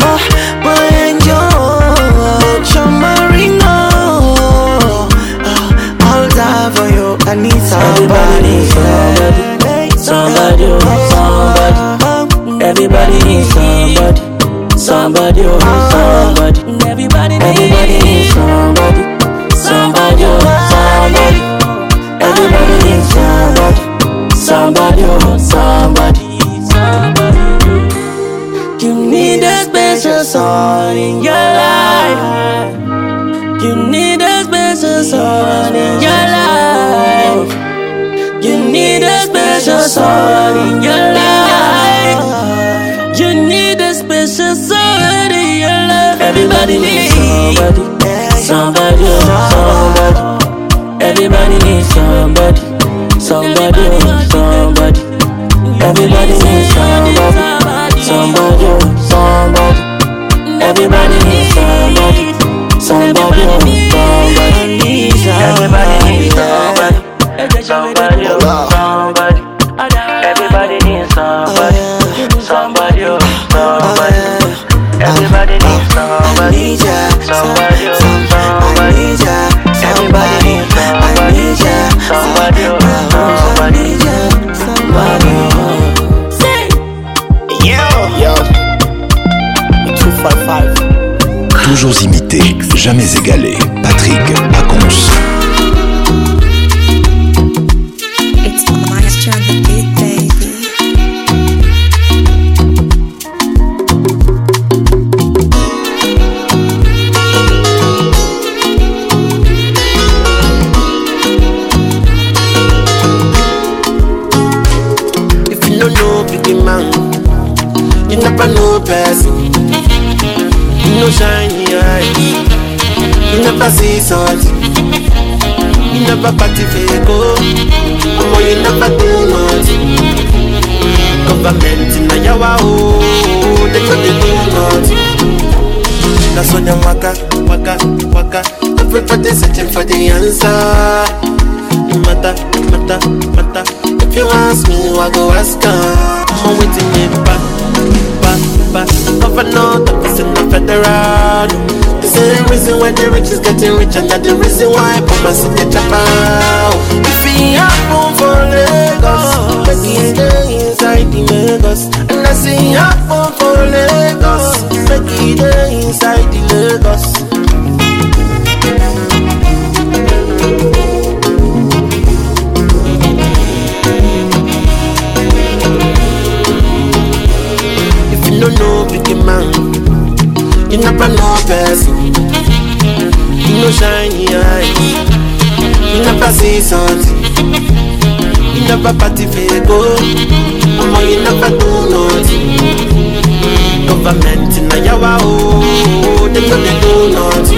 Oh, my angel, you're my ringo. I need somebody, somebody, somebody, somebody. Everybody needs somebody, somebody, somebody. Everybody needs somebody, somebody, somebody. Everybody needs somebody, somebody, somebody. You need a special song in your life. You need a special song in your life. someone in your life. You need a special someone in your life. Everybody needs somebody, somebody, somebody. Everybody needs somebody, somebody, somebody. Everybody needs somebody, somebody, somebody. Everybody needs somebody, somebody, somebody. Everybody needs somebody, somebody, somebody. Toujours imité, jamais égalé. Patrick blessing. In no shiny eyes. não a persistence. In a party fake. I'm all in a performance. Government in na yawa. They got the donuts. That's Na they waka, waka, waka. Everybody searching for the answer. No mata, mata, matter. If you ask me, I go ask her. I'm waiting in back. paper. Governor, doctors in the federal. The same reason why the rich is getting richer, that the reason why Papa sit the chopper. If we happen for Lagos, but the day inside the Lagos. And I say happen for Lagos, but the day inside the Lagos. lucky man. You not a no person. You no shiny eyes. You not a seasons. You never party for go. Mama, you never do nothing. Government in a yawa oh, they know they do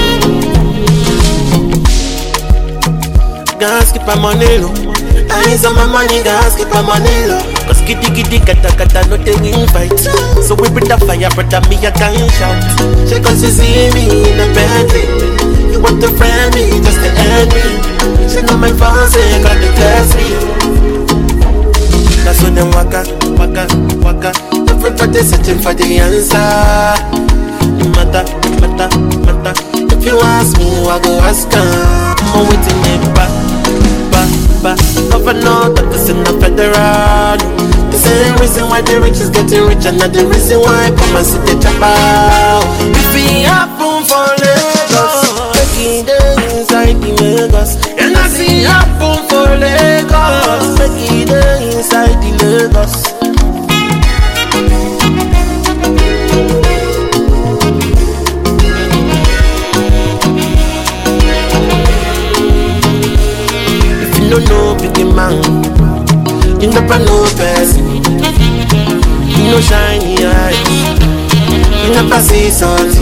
nothing. Guys keep my money low. I need some my money, guys, keep my money low. Cause kitty kitty kata kata no they invite. So we bring the fire, brother, me a gun shout. She cause she see me in a Bentley. You want to friend me just to end me. She know my fancy, got to test me. That's when them waka, waka, waka. Everybody searching for the answer. No matter, matter, matter. If you ask me, I go ask her. I'm waiting in back. paper. Governor, doctors in the federal. The same reason why the rich is getting rich, and not the reason why come and sit the chapel. If we happen for Lagos, taking the inside the Lagos. And I see happen for Lagos, taking the inside the Lagos. in the brand new person. In no shiny eyes, in the past seasons,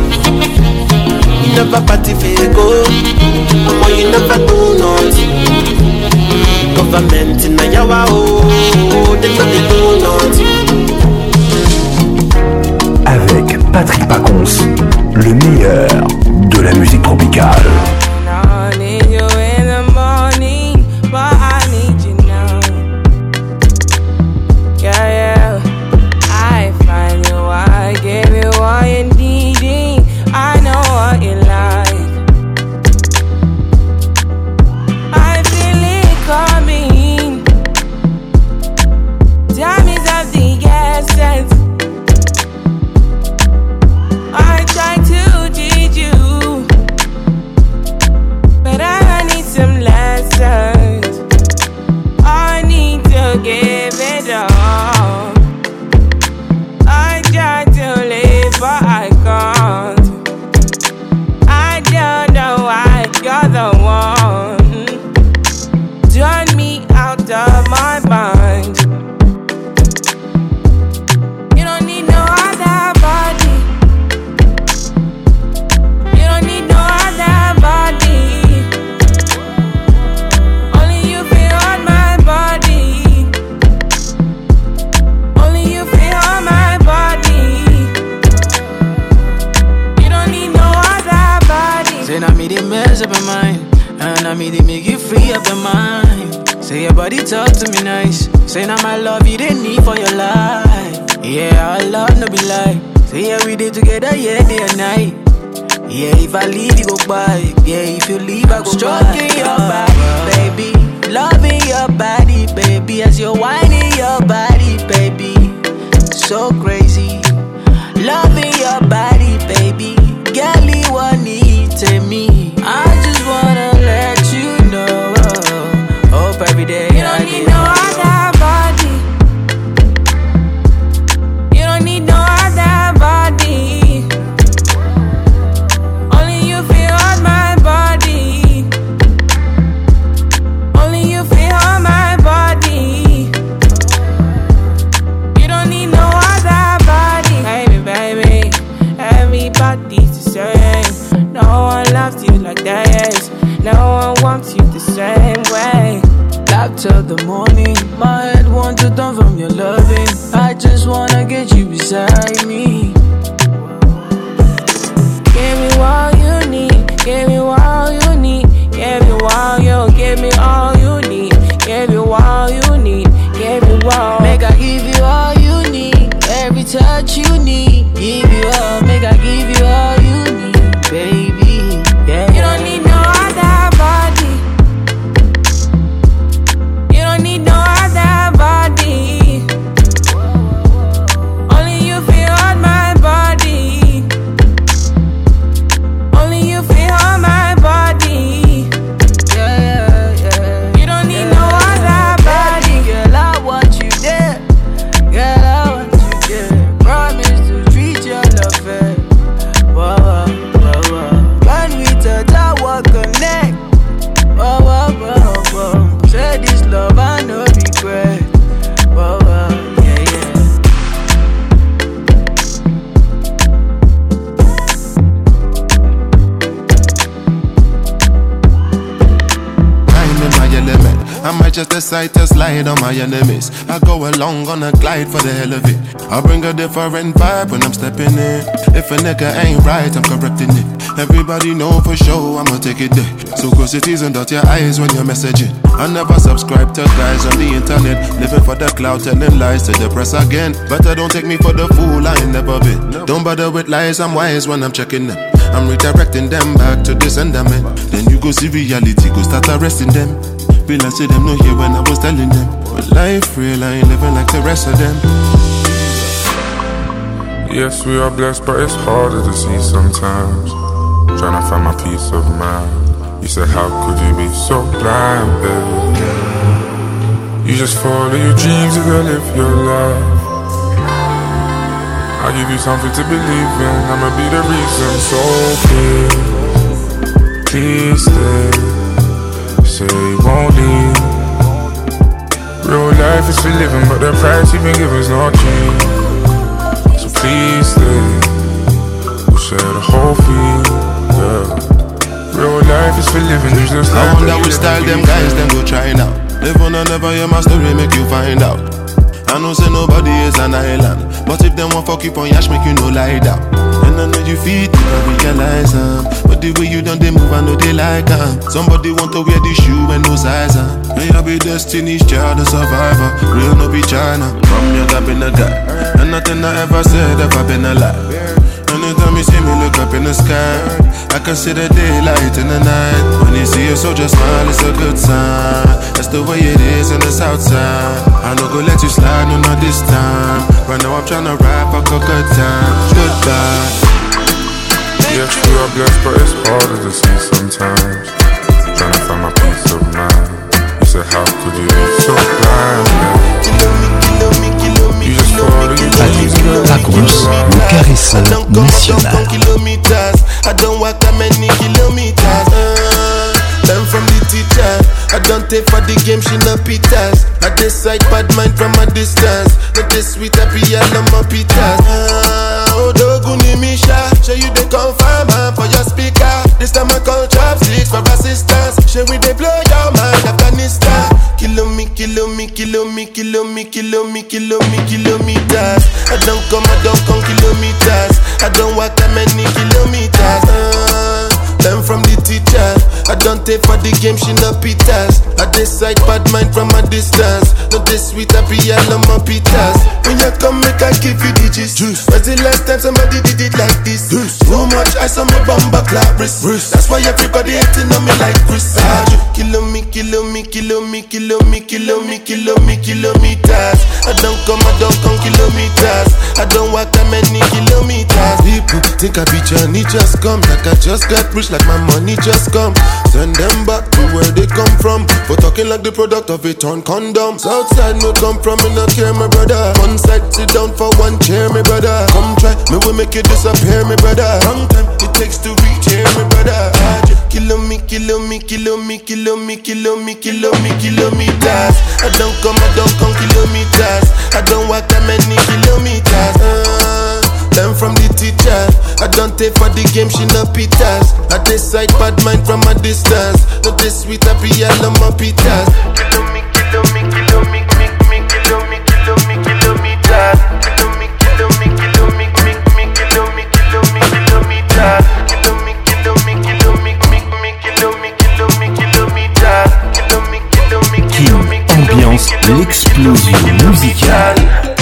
in the party fego, or in the do not. Government in Ayawa, oh, they don't different vibe when I'm stepping in. If a nigga ain't right, I'm correcting it. Everybody know for sure I'ma take it there. So close your T's and dot your eyes when you're messaging. I never subscribe to guys on the internet, living for the cloud telling lies to the press again. Better don't take me for the fool, I ain't never been. Don't bother with lies, I'm wise when I'm checking them. I'm redirecting them back to the sender man. Then you go see reality, go start arresting them. Realize them no here when I was telling them. But life real, I ain't living like the rest of them. Yes, we are blessed, but it's harder to see sometimes. Trying to find my peace of mind. You said, How could you be so blind, baby? You just follow your dreams and go live your life. I give you something to believe in. I'ma be the reason. So please, please stay. Say you won't leave. Real life is for living, but the price you've been us not change feast day. Wish I whole field, yeah. Real life is for living, there's no style. I wonder which style them guys them go try now. Live on never hear my story, make you find out. I know say nobody is an island, but if them want fuck you on yash, make you no lie down. And I know you feel I realize um, but the way you done they move, I know they like um. Somebody want to wear the shoe and no size um. May I be destiny's child, a survivor, real no be China. From your gap in the guy. And nothing I ever said ever been a lie. Anytime you see me look up in the sky, I can see the daylight in the night. When you see a soldier smile, it's a good sign. That's the way it is in the south side. I am not gonna let you slide, no not this time. Right now I'm tryna rap, I got good time. Goodbye. Yes, we are blessed, but it's harder to see sometimes. Tryna find my peace of mind. You said, how could you be so blind? La grosse, le caresseur national. I don't walk many kilometers. Them from the teacher. I don't take for the game, she no pitas. I decide bad mind from a distance. Not this sweet happy, I no more pitas. Ah, oh, Odoguni Misha, show you the confirm ah, for your speaker. This time I call chopsticks for assistance. Show we they blow your mind, Afghanistan. Kilo me, kilo me, kilo me, kilo me, kilo me, kilo me, kilometers. I don't come, I don't come kilometers. I don't walk that many kilometers. Uh. Learn from the teacher. I don't take for the game, she no pitas. I decide bad mind from a distance. Not this sweet, I be all on my pitas. When you come, make I give you digits. gist. Was the last time somebody did it like this? Juice. Too much ice on my bumper clap wrist. That's why everybody hating on me like Chris. Ah, kilo me, kilo me, kilo me, kilo me, kilo me, kilo me, kilometers. I don't come, I don't come kilometers. I don't walk that many kilometers. People think I be Johnny, just come like I just got pushed like my money just come. Send them back to where they come from. For talking like the product of a torn condom. Southside no come from me no care, my brother. One side sit down for one chair, my brother. Come try, me will make you disappear, my brother. Long time it takes to reach here, my brother. Kilo me, kilo me, kilo me, kilo me, kilo me, kilo me, kilometers. I don't come, I don't come kilometers. I don't walk that many kilometers. Uh. Learn from the teacher. I don't take for the game, she no pitas. I decide bad mind from a distance. No this sweet, I be all on my pitas. Kilo ambiance, l'explosion musicale.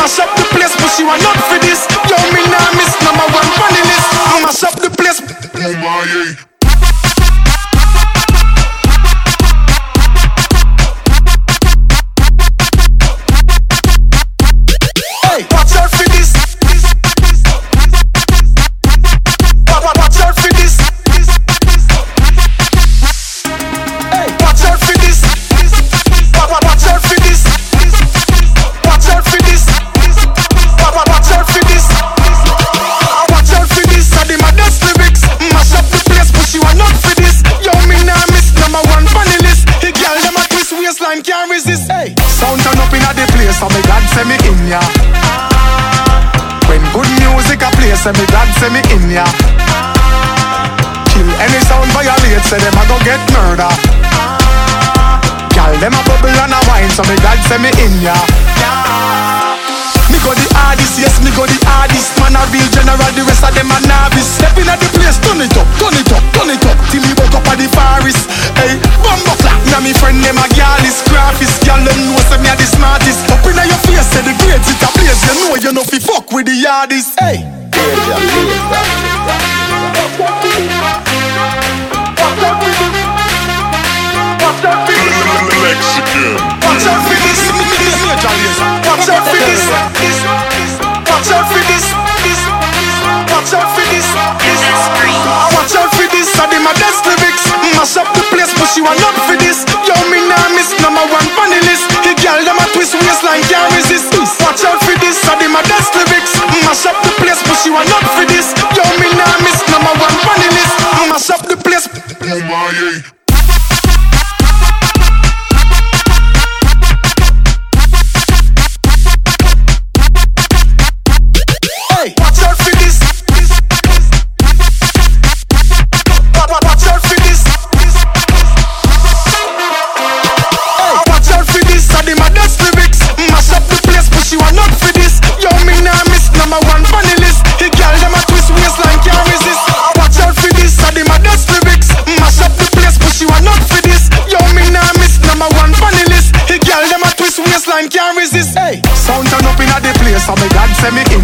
mash up the place, but she want not for this. Yo, me now miss number one funny list. I mash up the place. Oh my, yeah. ya. When good music a play, say me dad say me in ya. Kill any sound violate, say them a go get murder. Gal them a bubble and a wine, so me dad say me in ya. Me go the hardest, yes, me go the hardest. Man a real general, the rest of them a novice. Step in at the place, turn it up, turn it up, turn it up. Till he woke up at the forest. Hey, bumbo clap. Now me friend them a gal is graphist. Gal them know say me a the smartest. Up inna your face, say the grades it a blaze. You know you know fi fuck with the hardest. Hey. Danger, the Mexican. Watch out for this Watch out for this! Watch out for this. Watch out for this. Watch out for this. Watch out for this. I did my best lyrics. Mash up the place, but she want up for this. Yo, me nah miss number one funny list. The girl them a twist waistline can't resist. Watch out for this. I did my best lyrics. Mash up the place, but she want up for this. Yo, me nah miss number one funny list. Mash up the place. my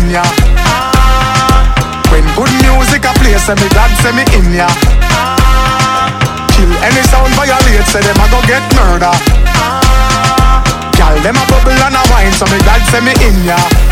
in ya. When good music a play, say me dad say me in ya. Kill any sound violate, say them a go get murder. Gyal them a bubble and a wine, so me dad say me in ya.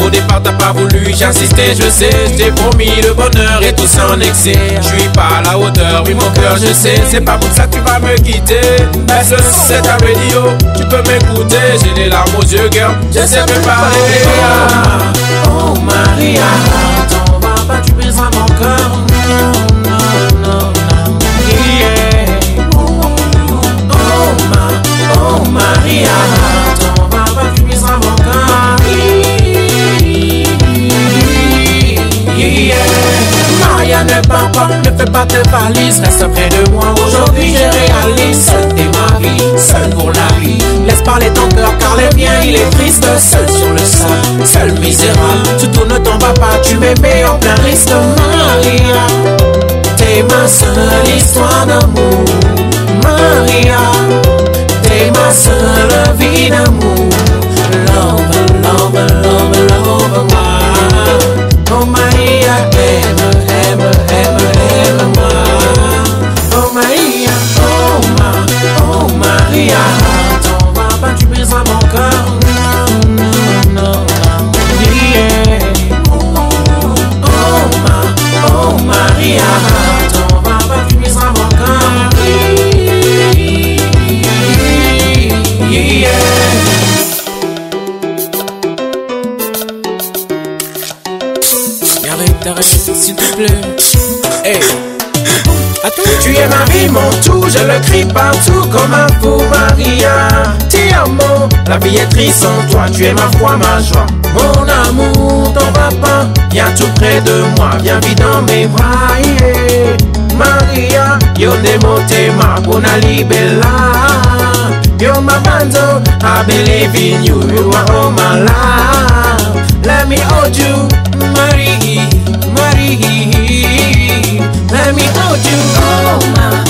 Au départ, t'as pas voulu, j'insistais, je sais. J't'ai promis le bonheur et tout ça en excès. Je suis pas à la hauteur, oui, mon cœur, je sais. C'est pas pour ça que tu vas me quitter. Mais ce que c'est ta radio? Tu peux m'écouter, j'ai des larmes aux yeux, girl. Je sais parler. Oh, Maria, oh, Maria. tu mon cœur. fais pas de valises, reste près de moi. Aujourd'hui, j'ai réalisé seul t'es ma vie, seul pour la vie. Laisse parler ton cœur car le mien il est triste, seul sur le sol, seul misérable. tourne, t'en ton pas, tu m'aimais en plein risque, Maria. T'es ma seule histoire d'amour, Maria. T'es ma seule vie d'amour, love, love, love, love, Maria. Tu es ma vie, mon tout, je le crie partout comme un fou, Maria. Ti amo, la vie est triste sans toi, tu es ma foi, ma joie. Mon amour, ton papa, viens tout près de moi, viens vite dans mes bras. Maria, yo nemo ma bona libella. Yo ma banzo, I believe in you, you are my Let me hold you, Marie, Marie.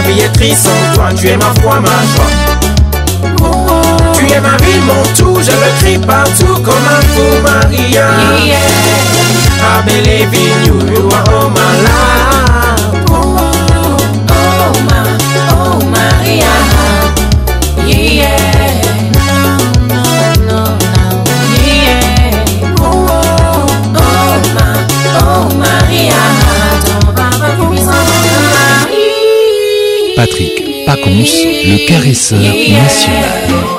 La vie est triste sans toi, tu es ma foi, ma joie. Tu es ma vie, mon tout, je le crie partout comme un fou, Maria. Yeah. Ah, I believe you, you are all Patrick Pacons, le caresseur national.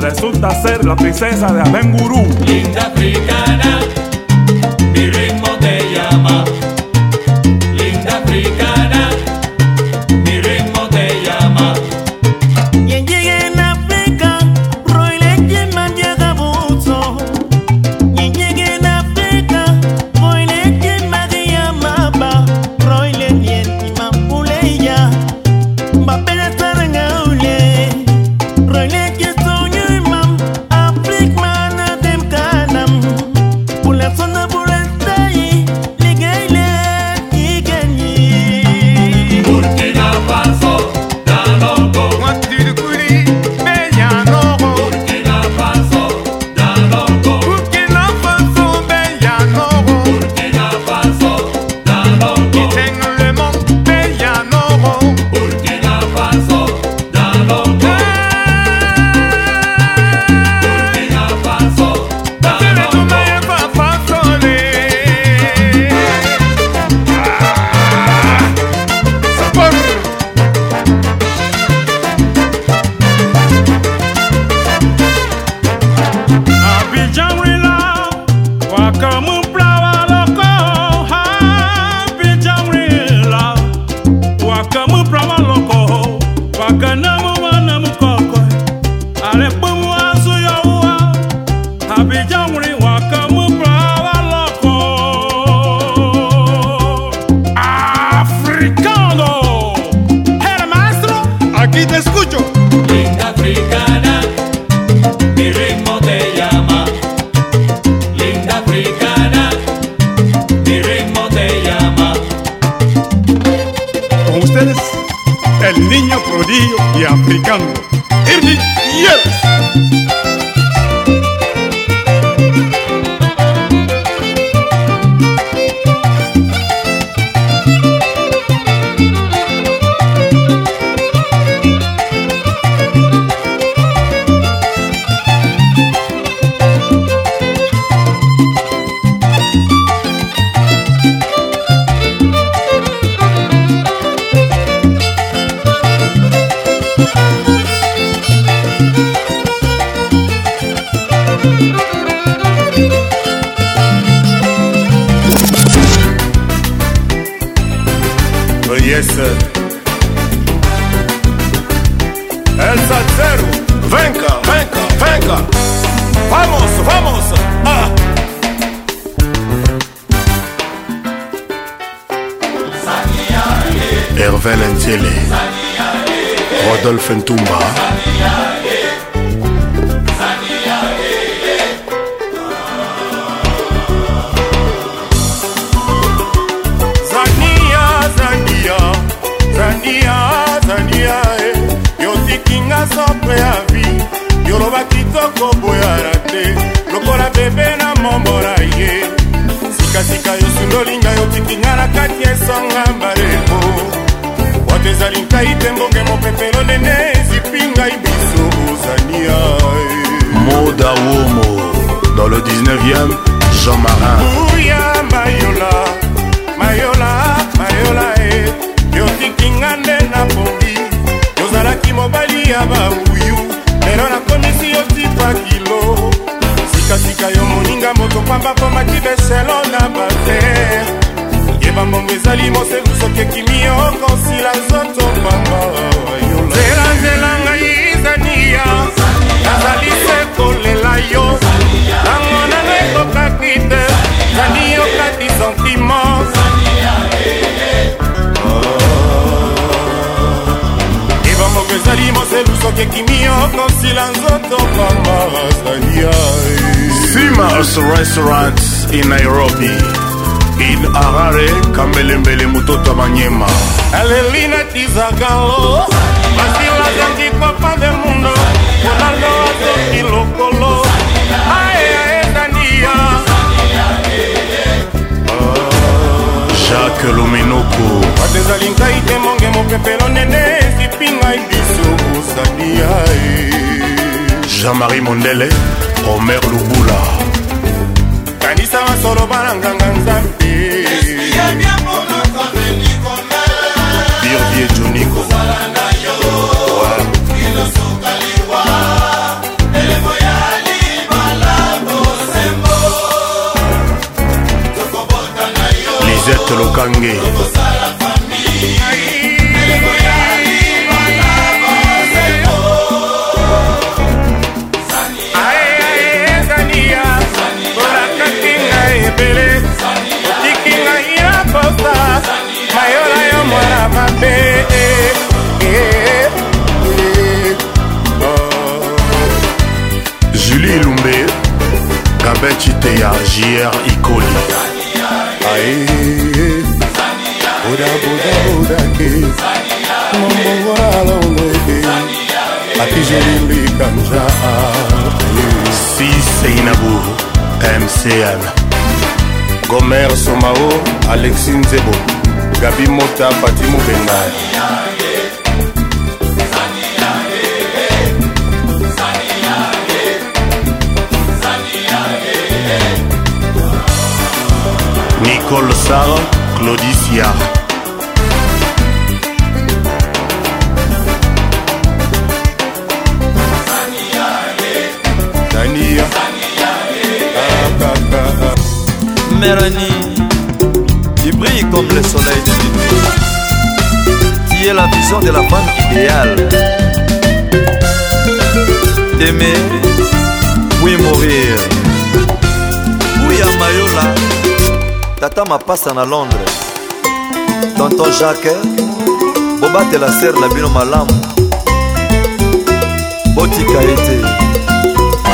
resulta ser la princesa de Avenguru passana londres tonton jacques bobatela sere na bino malamu botika ete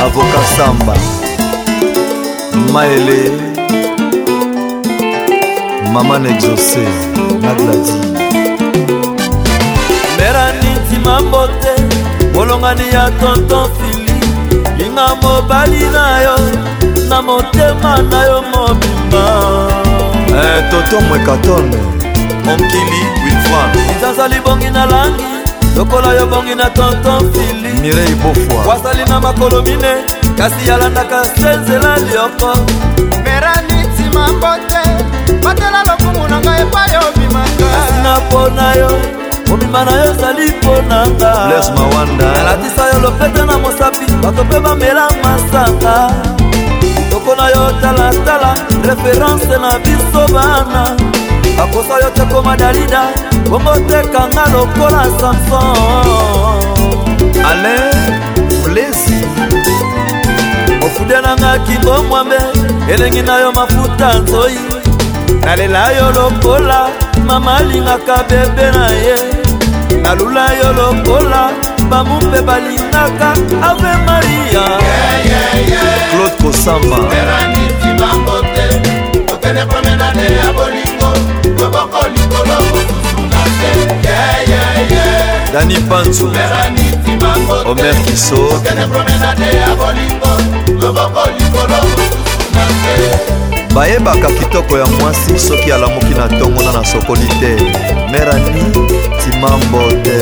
avoka samba maele mama na exauce na gladi mera nitima mbote molongani ya tonton fili linga mobali na yo na motema na yo mobimba Eh, toto mwekaton onkili wilfran izazali bongi na langi lokola yo bongi na tonton fili mirei bofwa wazali na makolo mine kasi yalandaka se nzela lioko merani ntima mbote batela lokumu na ngai epai obimakaasina mpo na yo komima na yo ozali mpo na nga elatisa yo lopete na mosapi bato mpe bamela masanga tokona yo talatala reference na biso bana akosa yo te koma dalida bongo tekanga lokola samson ale plesi ofudelanga kimbo mwambe elengi na yo mafuta nzoi nalela yo lokola mama alingaka bebe na ye nalula yo lokola bambu mpe balingaka ave maria claude kosamba otenekomenane ya bolingo loboko likolo kosusuna te dani panzu omer kiso otenekomenane ya bolingo loboko likolo kosusuna te bayebaka kitoko ya mwasi soki alamuki na ntongona na sokoli te merani timambo te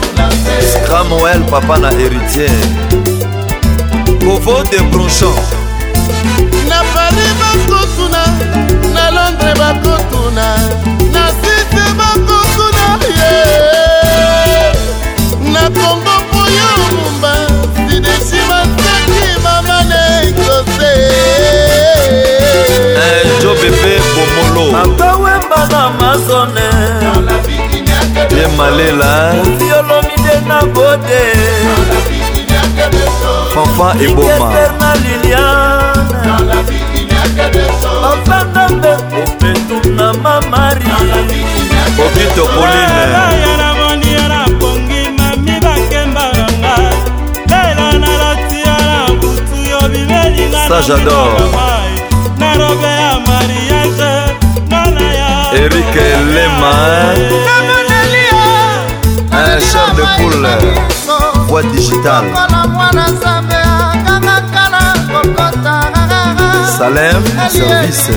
cramoel papa na héritier covo de bronchon na paris bakotuna na londres bakotuna na site bakotuna ye na kongo puyo mumba sidesi bataki mama na ekose eh, jobepe bomolo akawembana mazone ye malela yolomide na bode fanfan eboma bafandambe opetum na mamari okito polinaamonialapongi mami bakembalanga lela nalatiala butu yo bilelinga sa jadore narobe ya mariage nana ya erike lema chair de poule voix digitale salaire service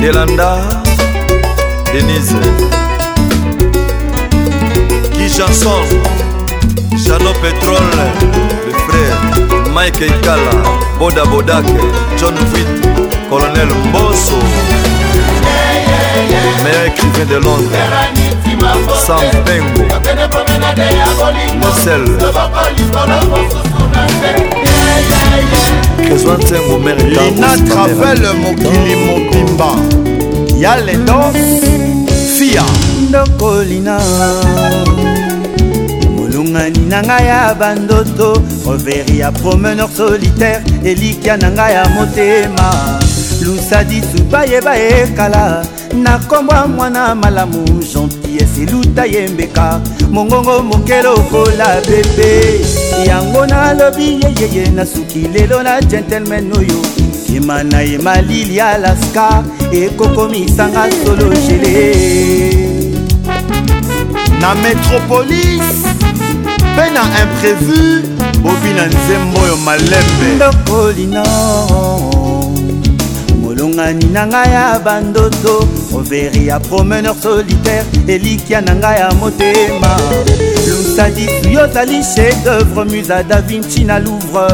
Delanda Denise Kijanson jano petrole le frère mike ikala boda bodake john wit colonel mboso meilleur écrivain de londres sam pengo mosel kezwa ntengo merina travel mokili mobimba ya ledo fia ndokolina mongani na ngai ya bandoto roveri ya promeneur solitaire elikya na ngai ya motema lusadisu bayeba ekala na nkombo ya mwana malamu gentilles eluta yembeka mongongo mokele okola bebe yango nalobi yeyeye na suki lelo na gentleman oyo kima na ye malili alaska ekokomisanga solo gele na metropolis mpe na imprévu bobi na nzembo oyo malembe ndokolino molongani na ngai ya bandoto overi ya promeneur solitaire elikya na ngai ya motema lusadisu yo ozali chef d'œuvre musa da vinci na louvre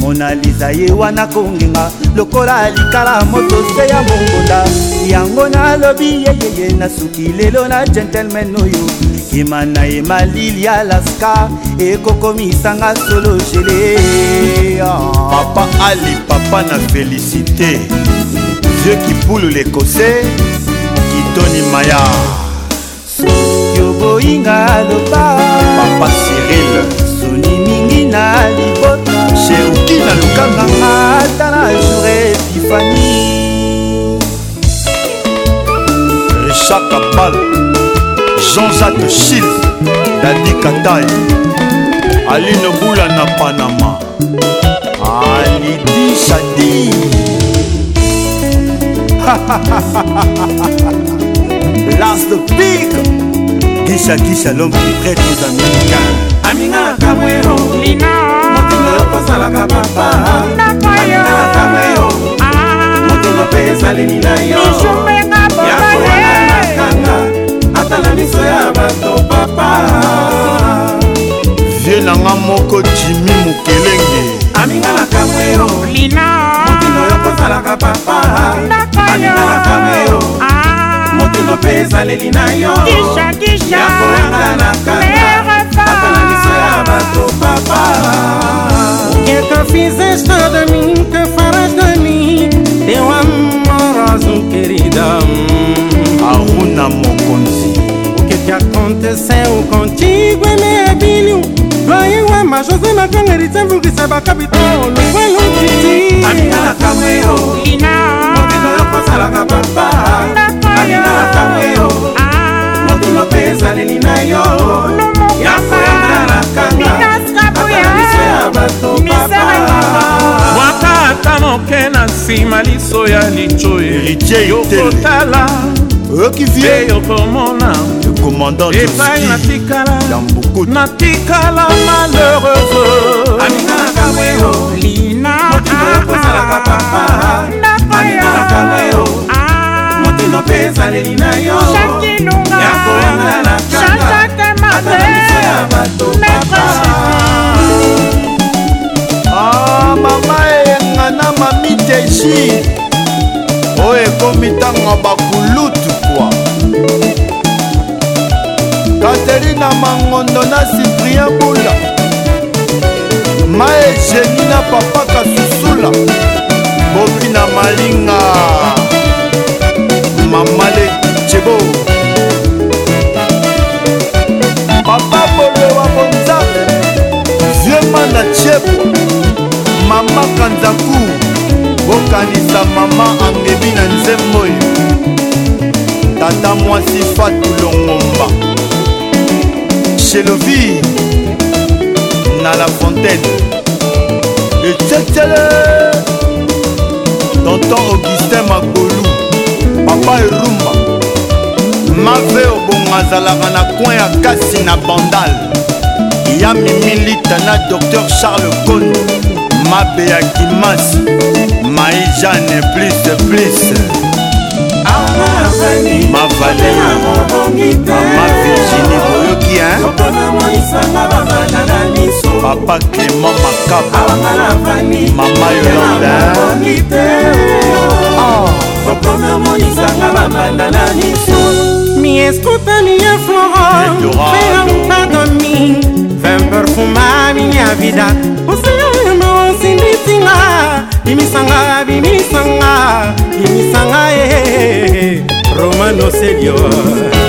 monaliza ye wana kongenga lokola alikala moto se ya mongonda yango nalobi yeyeye nasuki lelo na gentleman oyo nsima na ye malili ya laska ekokomisanga solo gele papa ali papa na félicité vieux kipulu l'écossais kitoni maya soki oboyinga aloba papa cyril soni mingi na libota cheruki na lukanganga ata na jour epifani richard kapal jean-jacques chile dadi katai aline bula na panama alidi sadi last big gisakisa lhomme prêtre aux américains amina kamwero lina motingo yokozalaka papa amina kamwero motingo mpe ezaleli na yo yakoa na miso ya bato papa vie nanga moko jimi mokelenge amingalaka mwero lina motindo oyo kosalaka papa amingalaka mwero ah. motindo mpe ezaleli na yo yakoyanga na kala héritier mvungisa bakabito longwa elongiti aminakamweo mokilo yokosalaka papa aminakamweo ah. mokilo mpe ezaleli na yo yakoyangalakangaaamiso ya bato papa ata moke na nsima liso ya lijo héritier yokotala oyokisie encore mon âme le commandant epai natikala natikala malheureuse aminakaweyo lina okozalaka ah, ah, papa ah, ndapayaakaweyo motino mpe ezaleli na yo yakoyanga na kangaya bato papa mama eyengana mamiteji oyo ekomi ntango bakulutu kwa katerina mangondo na siprien bula mae geni na papa kasusula boki na malinga mamale cebo papa bolewa bonzambe viema na ciebwa mama kanzaku bokanisa mama ange na nzembo tata mwasi fatu longomba chelovi na la fontaine etsetele tonton augustin makolu papa erumba mave obongo azalaka na coin ya kasi na bandale ya mimilita na docteur charles kondo mabe ya kimasi mai jane plus plus mavale mama virginie boyoki papa clément makapa mama yolanda okonamonisanga oh. babanda na miso miescuta minha flora Verão pra dormir Vem perfumar minha vida O Senhor é meu sindisinga bimisanga bimisanga bimisanga e romano selio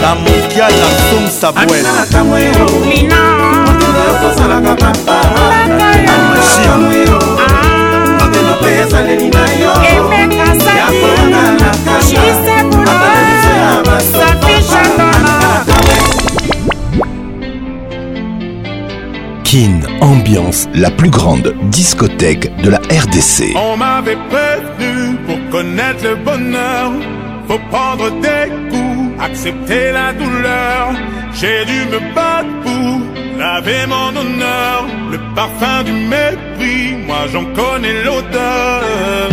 bamokiala somsabuelaaosalaka papaesaleli ah. na yo yakona na kanga ata liso ya basoaa Ambiance, la plus grande discothèque de la RDC. On m'avait prévenu pour connaître le bonheur, faut prendre des coups, accepter la douleur. J'ai dû me battre pour laver mon honneur, le parfum du mépris, moi j'en connais l'odeur.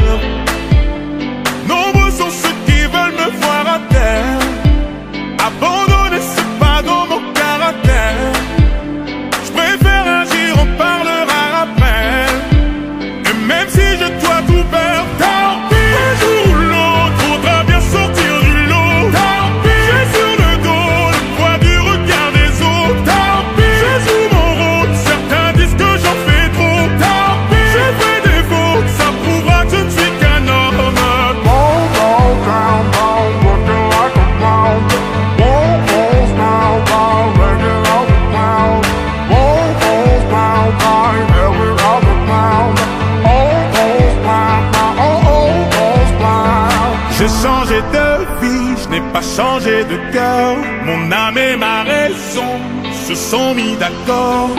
go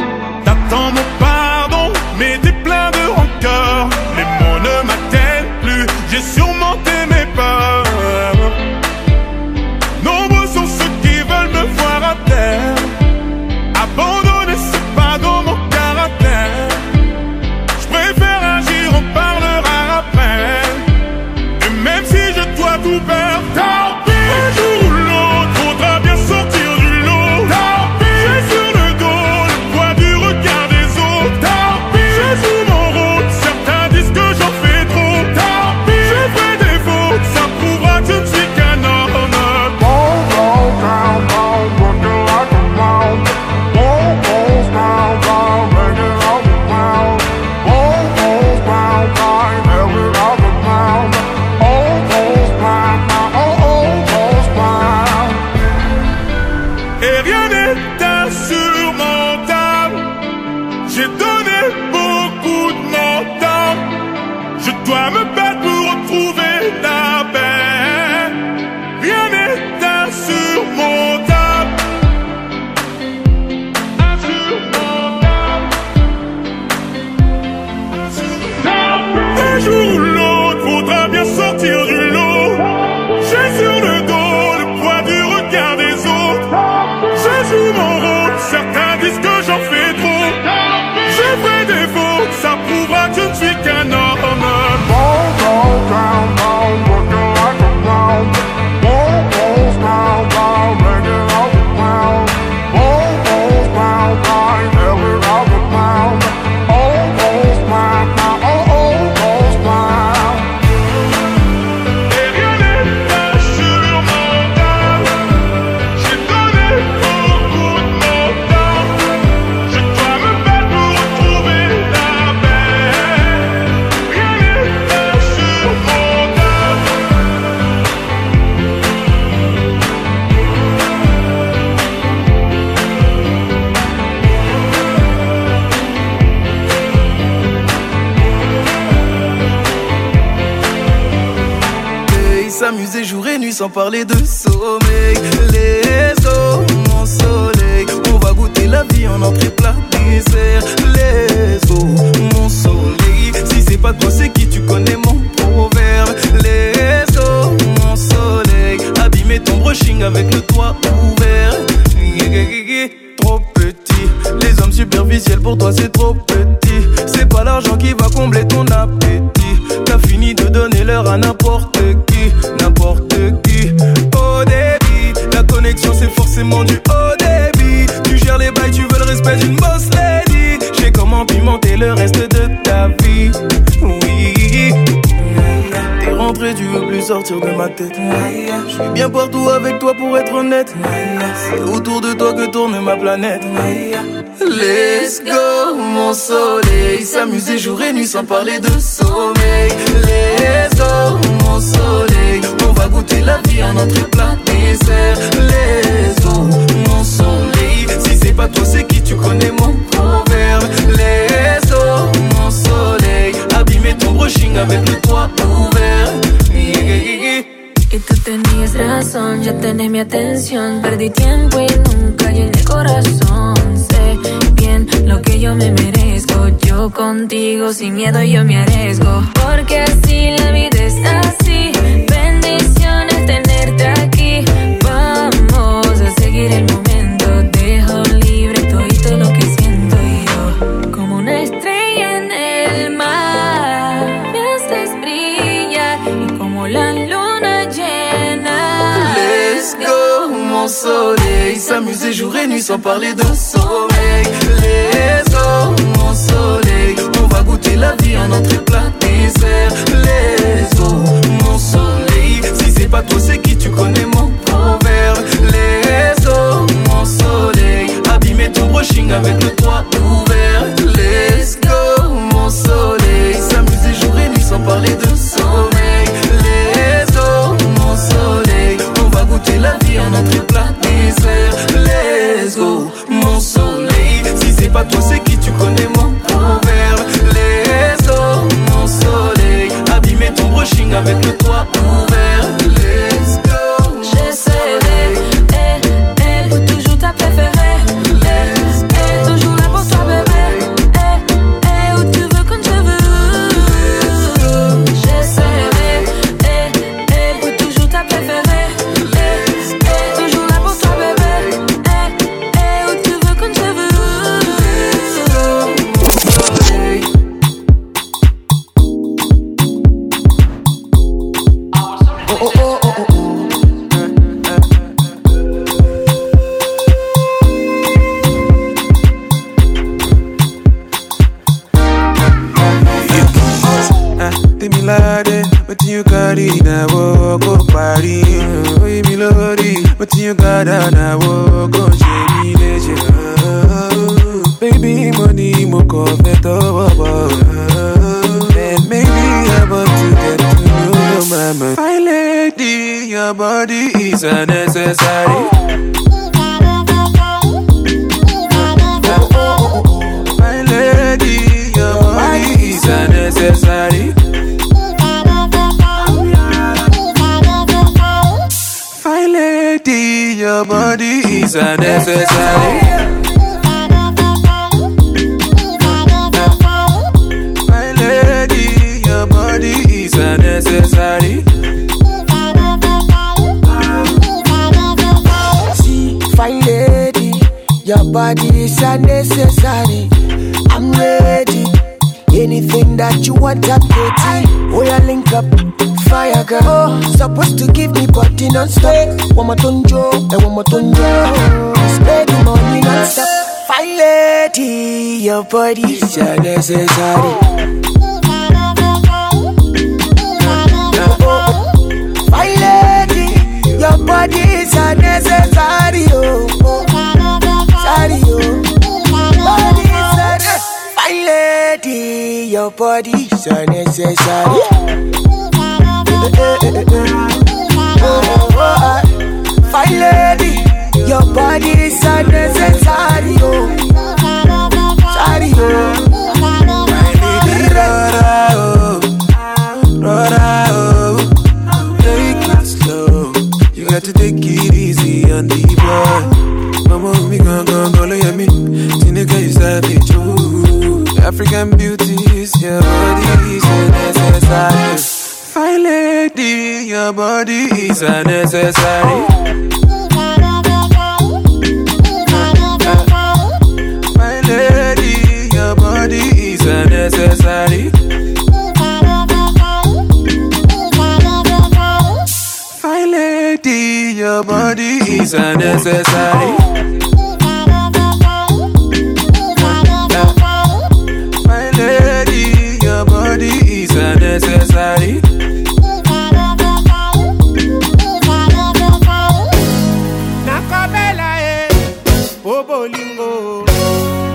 parler de ça jour et nuit sans parler de sommeil. Les hommes, mon soleil, on va goûter la vie en entrée My lady, your body is unnecessary. Oh, oh. My lady, your body is Oh, oh, My lady, your body is unnecessary. Oh, sorry, oh. to take it easy on the boy. Mama, we gon' gon' go look at me. Tinuka, you savage, ooh. African beauty is your body is a necessary. Fine lady, your body is a necessary. your body is unnecessary. My lady, your body is unnecessary.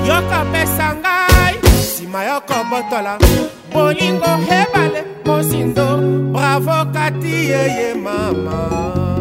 yokopesa ngai nsima yokobotola bolingo hebale mosindo bravo kati yeye mama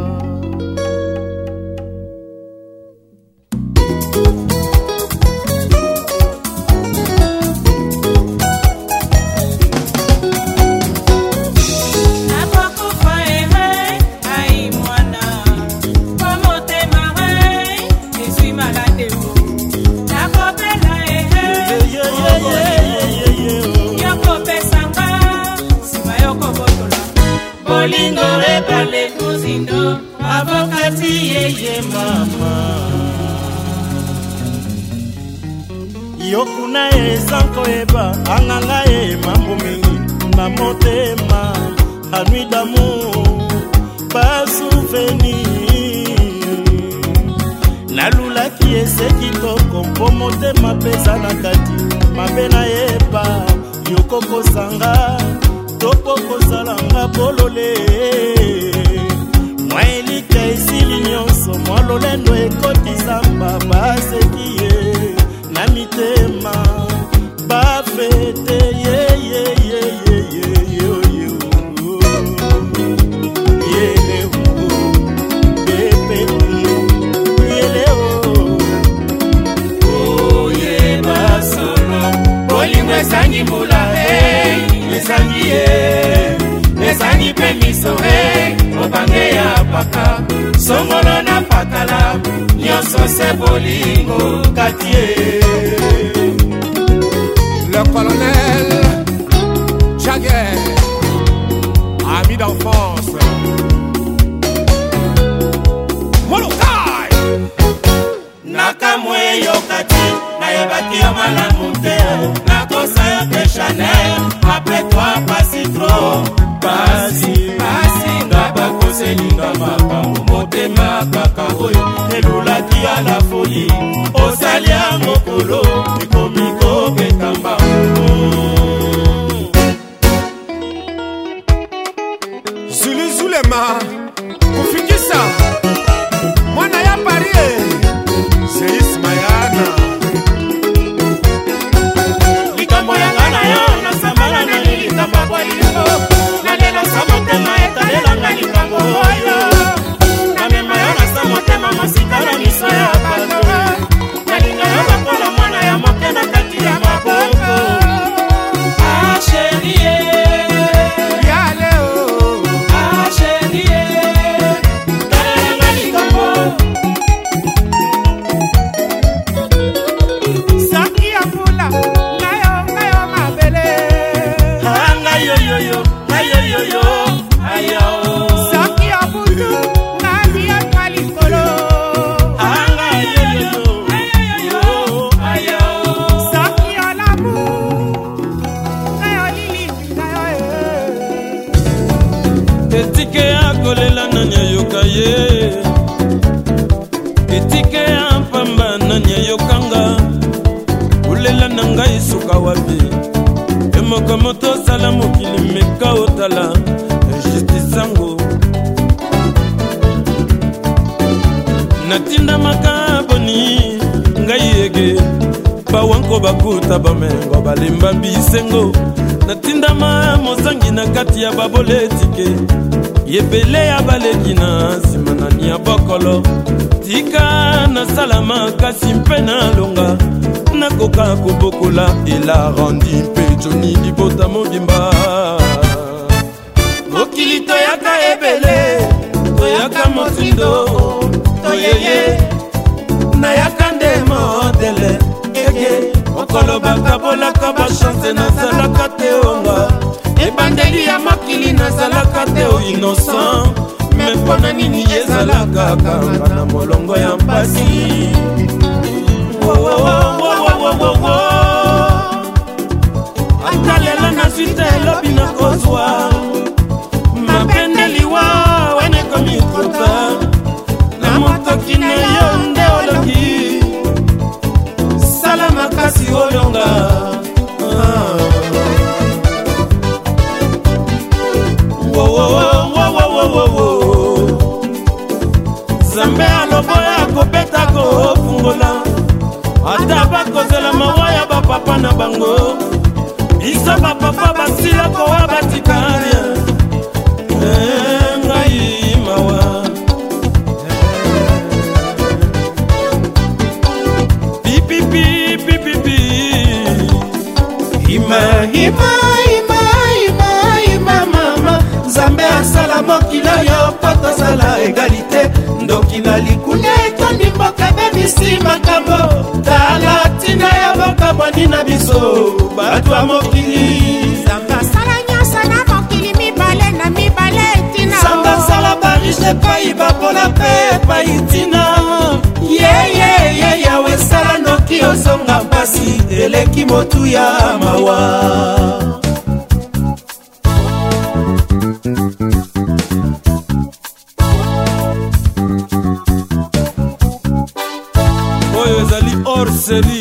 avokati yeye mama yo kuna ye eza koyeba anganga ye mambo mingi na motema anui damour basouvenir nalulaki ese kitoko mpo motema mpeza na kati mabe nayeba yokokosanga topokozalanga bolole mwaeli soki nyonso mwa lolendo ekotisa mbaba aseki ye na mitema bafete yeyeyeyeyeyeye olingo esangi mbula esangi ye motani mpe miso e eh, mobange ya paka songolo na pakala nyonso se bolingo kati e le colonel jaguer ami d'enfance molokai nakamwe yoka te nayebaki yo malamu te nakosa yo te chanel apres toi pasi trop mpasi nga bakoselinga makambo motema kaka oyo elulaki ya na foyi osali ya mokolo ekomi kosanga likambo oyo balemba bisengo natindama mozangi na kati ya babole etike yebele ya baleki na nsima nani ya bokolo tika nasala makasi mpe nalonga nakoka kobokola ela randi mpe joni libota mobimba mokili toyaka ebele toyaka motindo toyeye nayaka kolobaka bolaka bachanse nazalaka te onga ebandeli ya makili nazalaka te o innocent me mpo na nini ezalaka kanga na molongo ya mpasi ata lelo nazwi te elobi na kozwa mapendeliwa wenekomi kota na motoki na yo nde kasi olonga ah. nzambe aloboya kobeta kofungola ata bakozela mawa ya bapapa na bango biso bapapa basila kowa batika mama ima ima ima ima mama nzambe asala mokili oyo mpo tozala egalite ndoki na likunya etondi mboka bebisi makambo tala ntina ya bokamwani na biso bato ya mokili nzambe asala nyonso na mokili mibale na mibale ntina nzambe asala barishe epai bapola mpe epai ntina yeye yeah, yeah. yosonga mpasi eleki motu ya mawa oyo ezali or série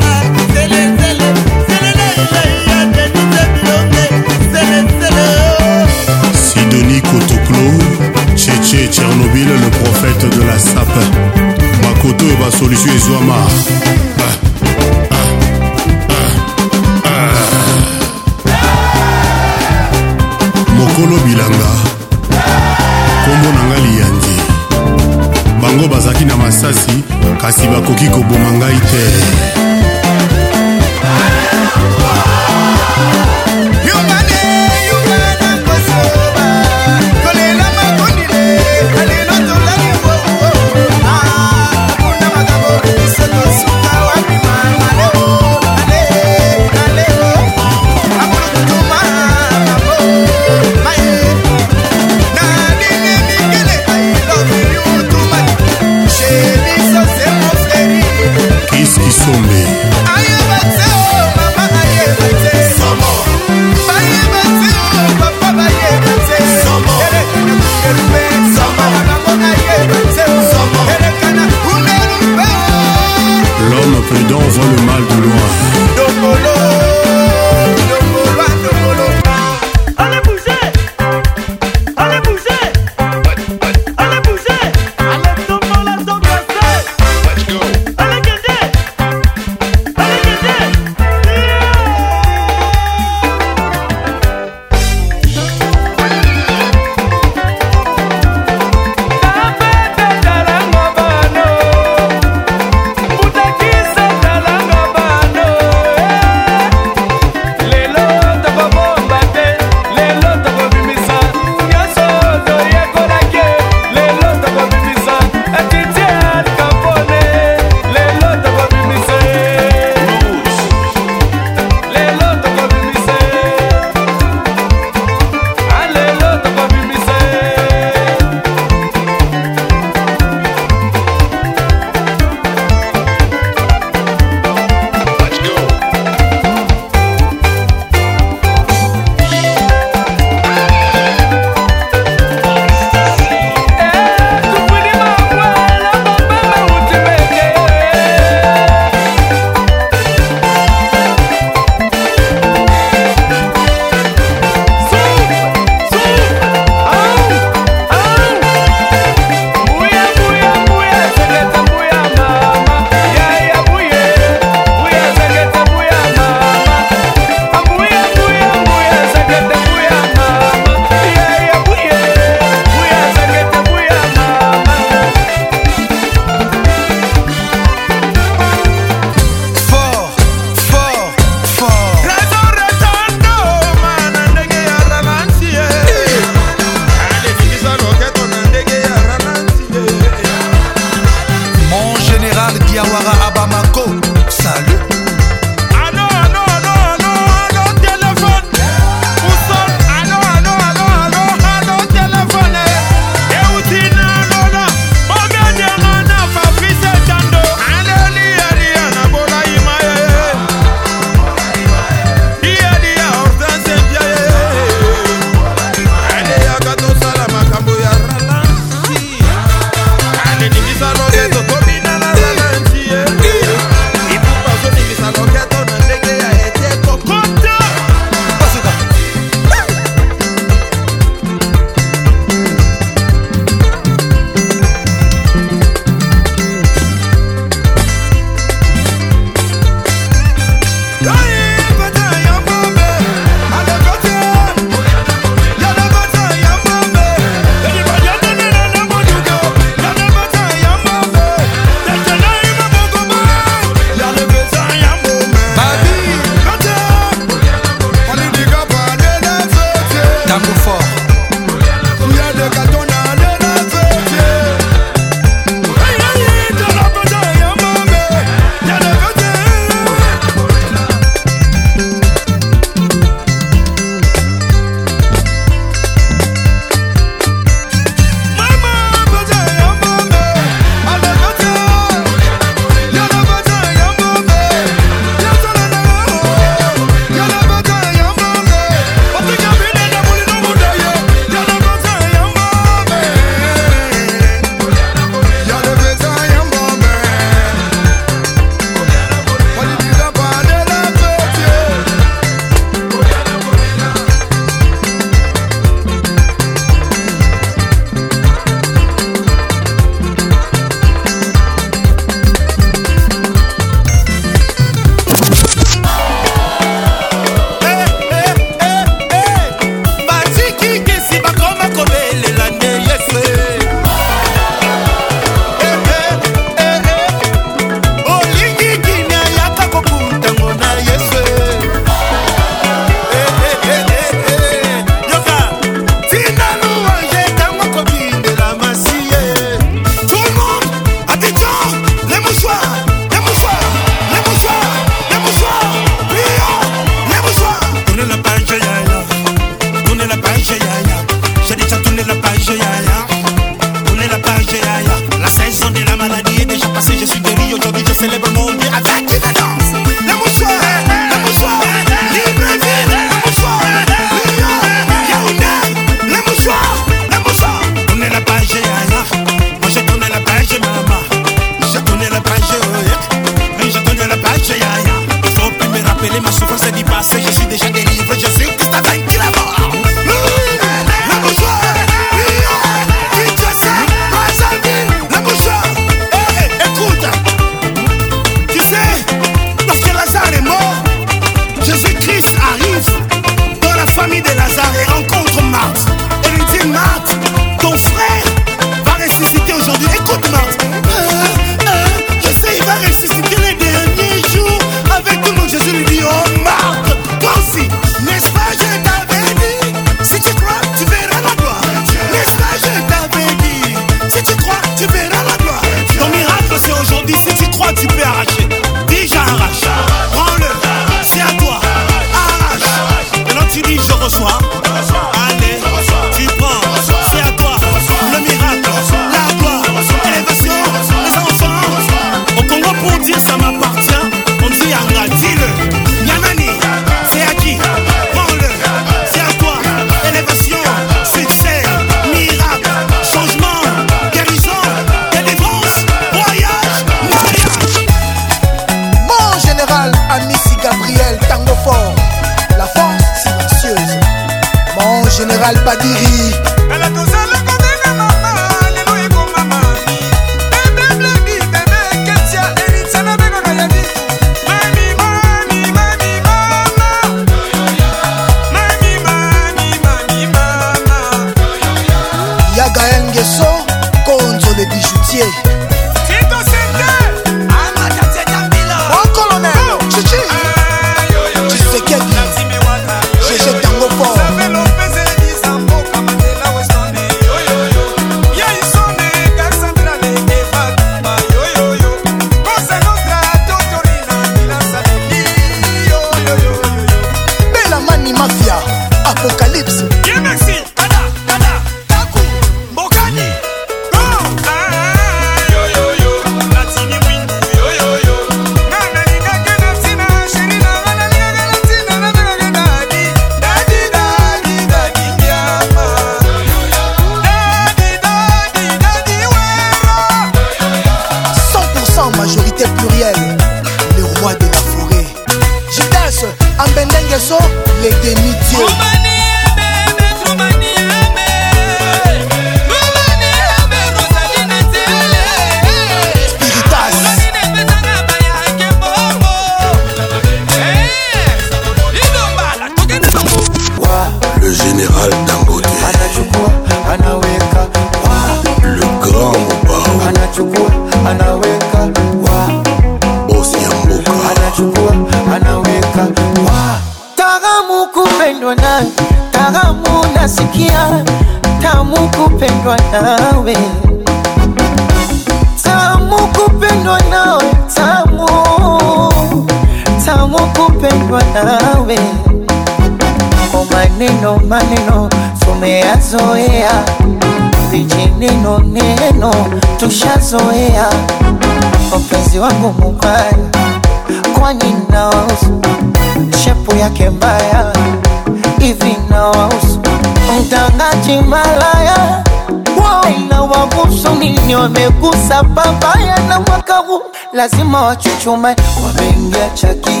chume wameingia chaki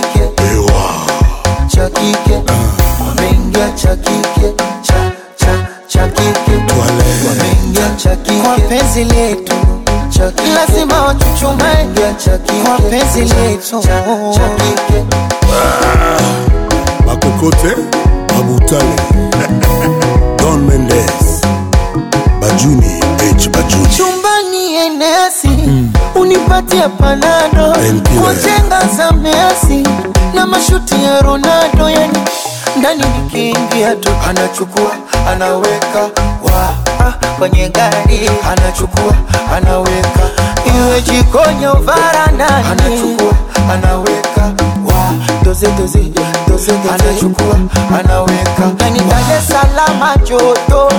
bado yani ndani nikiingia tu anachukua anaweka wa ah, kwenye gari anachukua anaweka iwe jikonya uvaranani anachukua anaweka wa dozedoze dozedoze anachukua anaweka ndani dale salama joto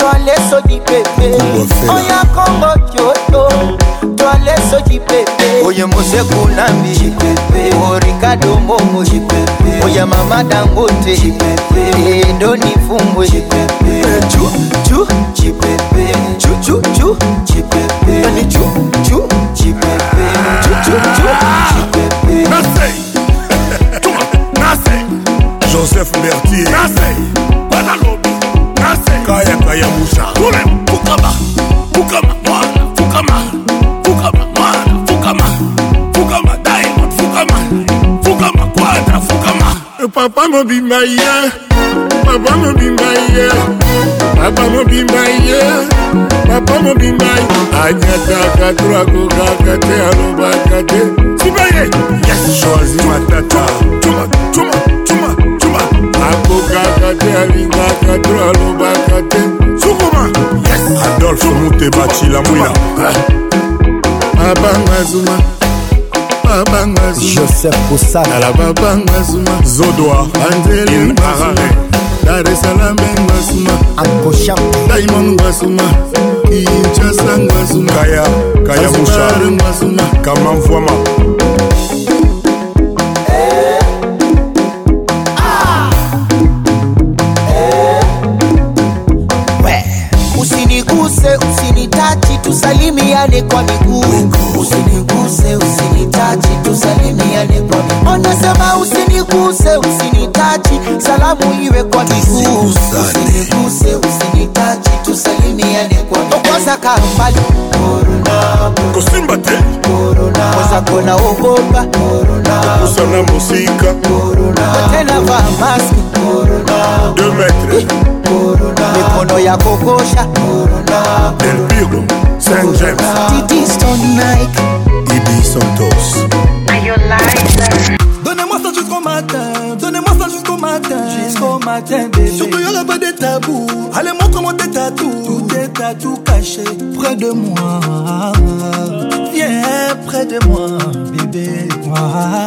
Tuale soji pepe Oya kongo pepe Oye Oya mama dangote Endo ni fumbwe Chu chu Joseph ngai ya musa tule fukama fukama mwana fukama fukama mwana fukama fukama diamond fukama fukama quadra fukama eh, papa mobimba ye papa mobimba ye papa mobimba ye papa mobimba ye anyataka twakokaka te alobaka te sibaye yes choisi matata cuma cuma cuma cuma akokaka te alingaka to alobaka te kuruma adolfe mute bacila mwina babanga zuma babanga joseph kosanala babanga zuma zodoa anzelin arare dar esalame ngwasuma akosha daimon ngwasuma kinshasa ngwasuma kaya kaya musha ngwasuma kamamvwama se usinitachi tá tusalimiane kwa miguu, usiniguse, usinitachi, tusalimiane kwa miguu. Anasema usiniguse, usinitachi, salamu iwe kwa miguu, usiniguse, usinitachi, tusalimiane kwa miguu. Kwanza kambali korona, kusimba te korona, kwanza kona ogopa korona, kusana musika korona, tena vaa maski korona, deux korona, mikono ya kosha korona, del pigo Saint James Didi Stone Nike Ibi Santos Donnez-moi ça jusqu'au matin, donnez-moi ça jusqu'au matin, jusqu'au matin bébé. Surtout y'aura pas de tabou, allez montre-moi tes tatous, tout tes tatous cachés près de moi. Viens près de moi, bébé. Moi.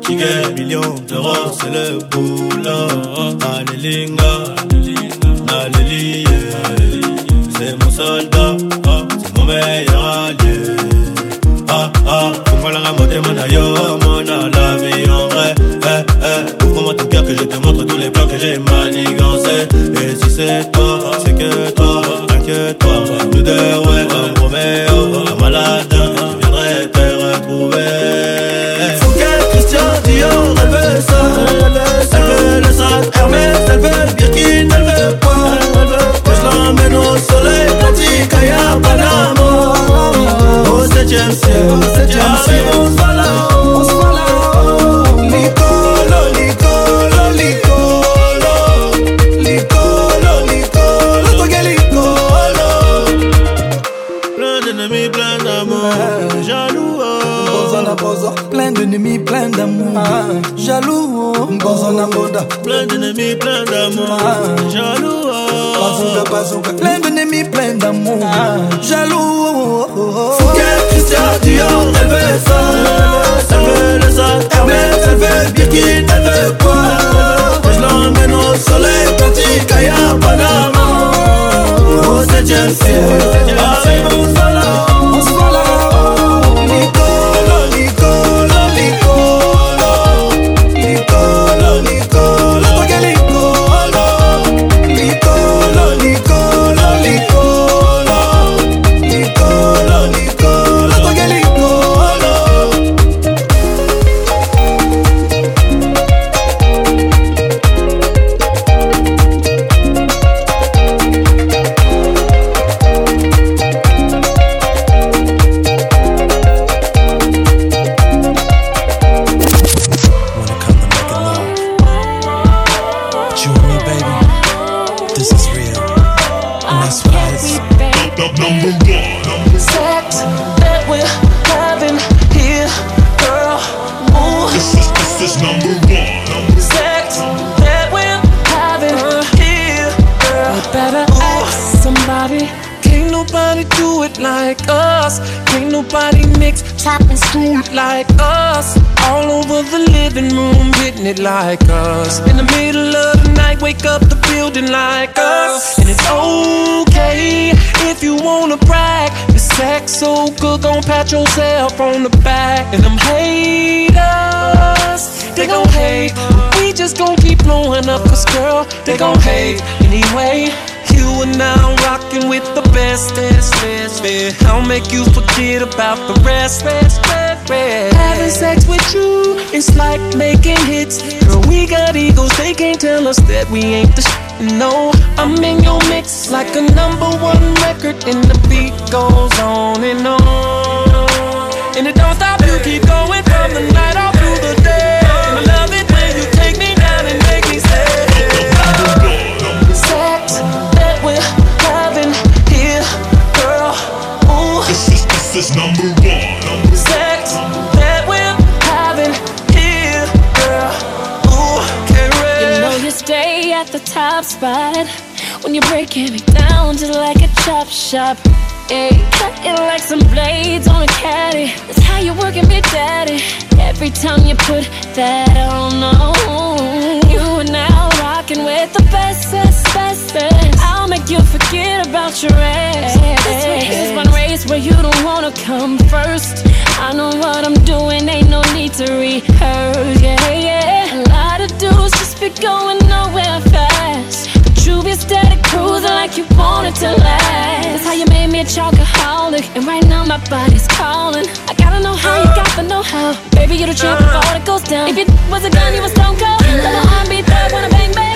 Qui gagne million d'euros c'est le boulot Alléluia, Alléluia, C'est mon soldat C'est mon meilleur allié Ah ah moi la ramoter mon aïe Mon a la vie en vrai Eh eh, eh Ouvre-moi ton cœur que je te montre tous les plans que j'ai manigancés Et si c'est toi C'est que toi que toi Nous deux ouais Roméo elle veut, le Birkin, elle veut pas. Que je l'emmène au soleil, pratique à Panama. Au 7ème ciel, au 7ème ciel. Ah, Jaloux Plein d'ennemis, plein d'amour ah, Jaloux Plein d'ennemis, plein d'amour ah, Jaloux Fouquet, Christian Dior Elle veut ça Elle veut elle veut Elle Je l'emmène au soleil Petit Oh, c'est Avec mon salon On number one. happens it Like us, all over the living room Hitting it like us In the middle of the night, wake up the building like us And it's okay if you wanna brag The sex so good, gon' pat yourself on the back And them haters, they gon' hate We just gon' keep blowing up Cause girl, they gon' hate anyway you are i rocking with the best, best, best, best. I'll make you forget about the rest, rest, rest, rest. Having sex with you, it's like making hits. Girl, we got egos, they can't tell us that we ain't the sh- No, I'm in your mix like a number one record, and the beat goes on and on. And it don't stop, you keep going from the night off. was number one. Number Sex that we're having here, girl. Ooh, can't rest. You know you stay at the top spot when you're breaking it down just like a chop shop. Ayy, cutting like some blades on a caddy. That's how you are working me, daddy. Every time you put that on, you are now rocking with the best sense. I'll make you forget about your ex. This one race where you don't wanna come first. I know what I'm doing, ain't no need to rehearse. Yeah, yeah. A lot of dudes just be going nowhere fast. But you be steady cruising like you want it to last. That's how you made me a chocoholic, and right now my body's calling. I gotta know how you got the know how. Baby, you are the champ before it goes down. If it was a gun, you was stone cold. Let my heart beat third, wanna bang bang.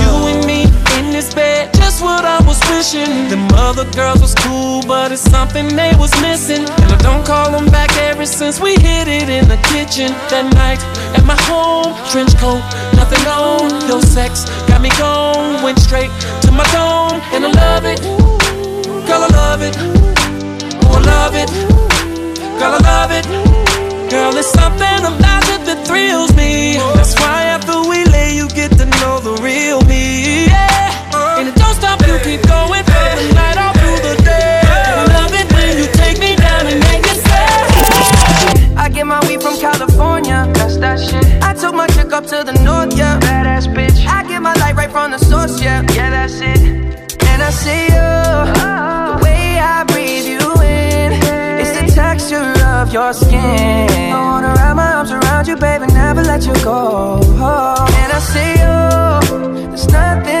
mission. Them other girls was cool, but it's something they was missing. And I don't call them back ever since we hit it in the kitchen. That night at my home, trench coat, nothing on. Your sex got me gone, went straight to my dome. And I love it, girl, I love it. Oh, I love it, girl, I love it. Girl, it's something about it that thrills me. That's why after we lay, you get to know the real me. Yeah, and it don't stop, you keep going. up to the north, yeah. Badass bitch. I get my light right from the source, yeah. Yeah, that's it. And I see you. Oh. The way I breathe you in. Hey. the texture of your skin. I wanna wrap my arms around you, baby, never let you go. Oh. And I see you. There's nothing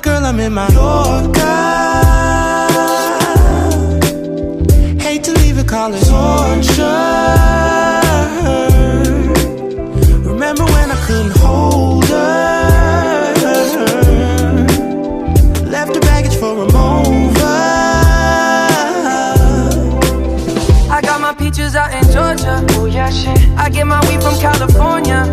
girl, I'm in my Yorker Hate to leave it, call torture Remember when I couldn't hold her Left her baggage for a mover I got my peaches out in Georgia Oh yeah, shit I get my weed from California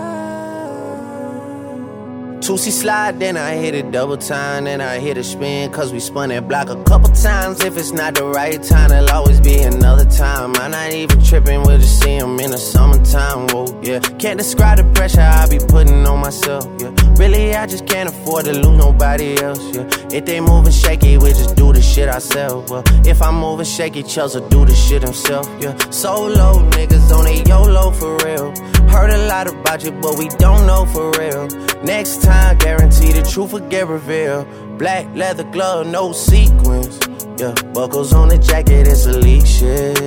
Two C slide, then I hit it double time, then I hit a spin, cause we spun that block a couple times. If it's not the right time, it will always be another time. I'm not even tripping, we'll just see him in the summertime, whoa, yeah. Can't describe the pressure I be putting on myself, yeah. Really, I just can't afford to lose nobody else, yeah. If they moving shaky, we just do the shit ourselves, well. If I'm moving shaky, Chels will do the shit himself, yeah. Solo niggas on a YOLO for real. Heard a lot about you, but we don't know for real. Next time, time, guarantee the truth will get revealed. Black leather glove, no sequins. Yeah, buckles on the jacket, it's elite shit.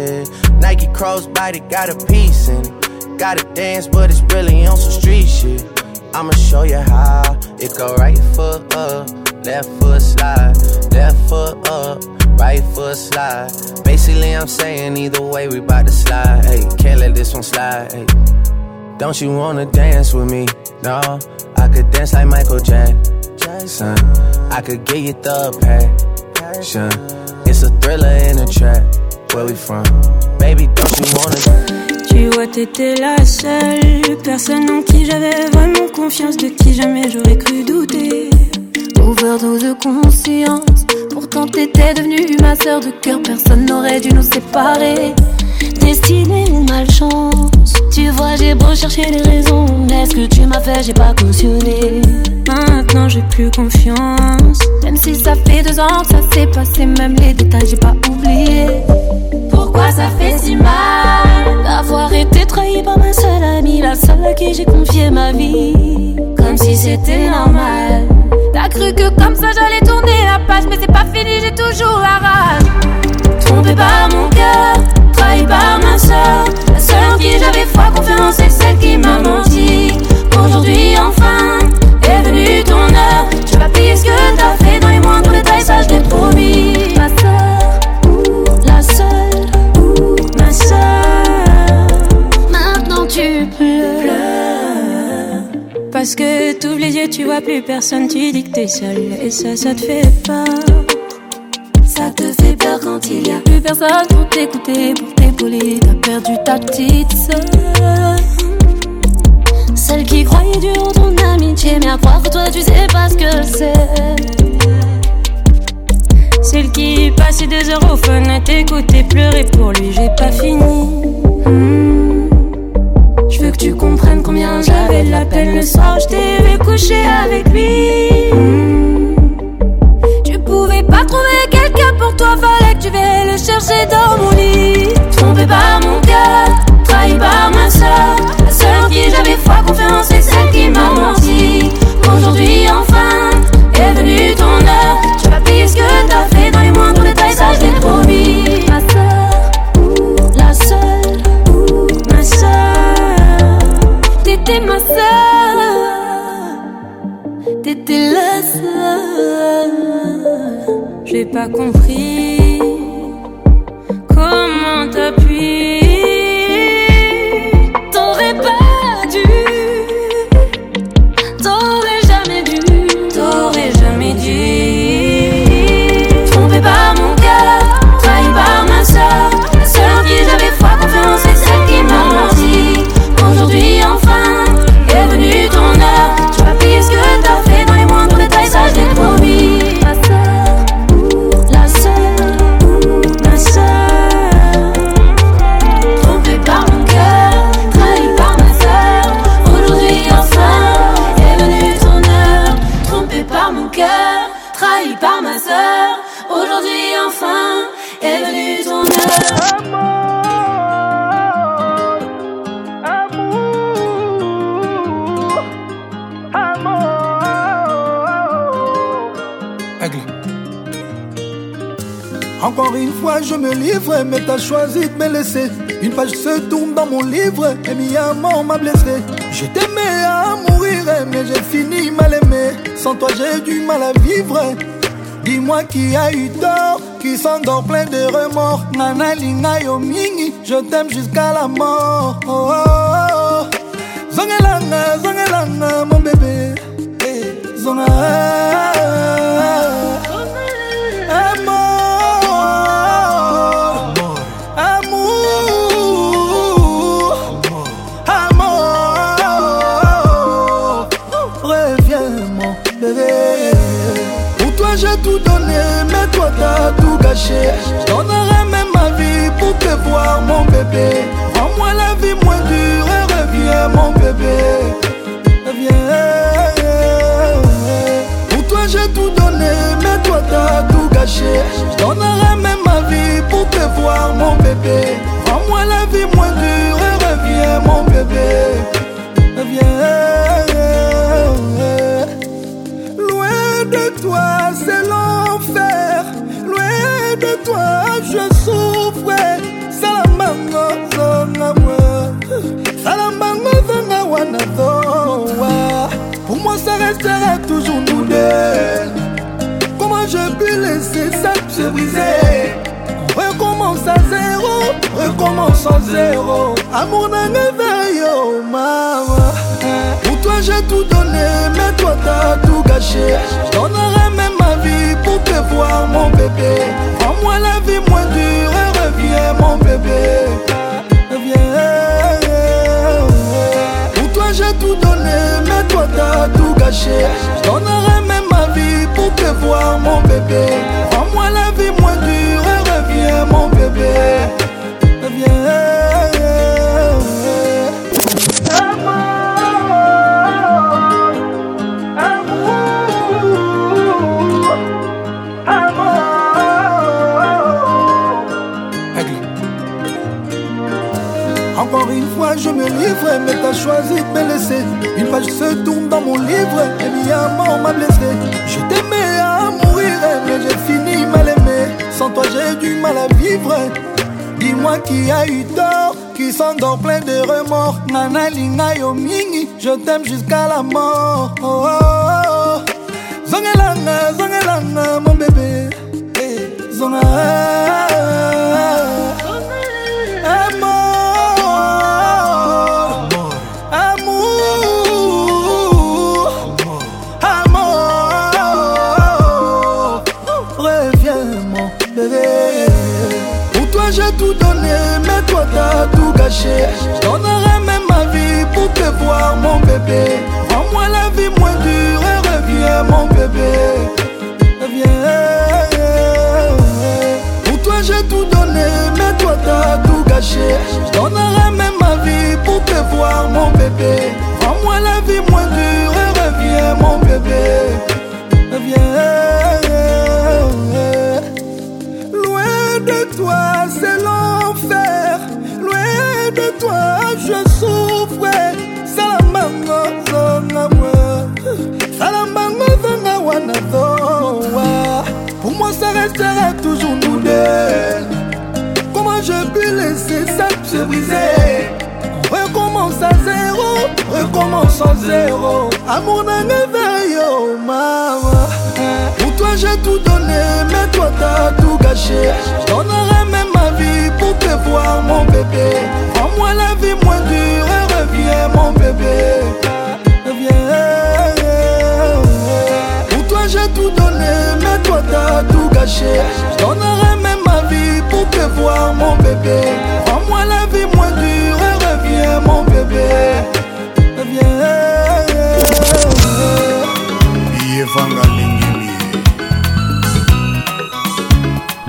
Nike crossbody got a piece in it. Gotta dance, but it's really on some street shit. I'ma show you how. It go right foot up, left foot slide, left foot up right foot slide. Basically, I'm saying either way, we bout to slide. Hey, can't let this one slide. Hey, don't you wanna dance with me? No, I could dance like Michael Jackson. I could give you the passion. It's a thriller in a trap. Where we from? Baby, don't you wanna? Tu vois, t'étais la seule personne en qui j'avais vraiment confiance, de qui jamais j'aurais cru douter. Overdose de conscience. Pourtant t'étais devenue ma sœur de cœur, personne n'aurait dû nous séparer. Destinée ou malchance, tu vois, j'ai beau chercher les raisons. Mais ce que tu m'as fait, j'ai pas cautionné. Maintenant j'ai plus confiance. Même si ça fait deux ans que ça s'est passé, même les détails j'ai pas oublié. Pourquoi ça fait si mal d'avoir été trahi par ma seule amie, la seule à qui j'ai confié ma vie? Comme si c'était normal. T'as cru que comme ça j'allais tourner la page, mais c'est pas fini, j'ai toujours la rage. Trompé par mon cœur, trahi par ma soeur. La seule en qui j'avais foi, confiance, c'est celle qui m'a menti. Aujourd'hui enfin est venu ton heure. Je vas pas payer ce que t'as fait dans les moindres détails, ça je l'ai promis. Ma Parce que t'ouvres les yeux, tu vois plus personne, tu dis que t'es seul. Et ça, ça te fait peur. Ça te fait peur quand il y a plus personne pour t'écouter, pour t'épauler. T'as perdu ta petite sœur. Celle qui croyait dur ton amitié, mais à croire toi, tu sais pas ce que c'est. Celle qui passait des heures au fun à t'écouter pleurer pour lui, j'ai pas fini. Hmm que tu comprennes combien j'avais de la peine le soir où je t'ai vu avec lui. Hmm. Tu pouvais pas trouver quelqu'un pour toi, fallait que tu vais le chercher dans mon lit. Trompé par mon cœur, trahi par ma soeur, la soeur qui j'avais foi, confiance nalinga yo mingi je t'aime jusqu'à la mort cacher. Je donnerai même ma vie pour te voir, mon bébé. Rends-moi la vie moins dure et reviens, mon bébé. Reviens.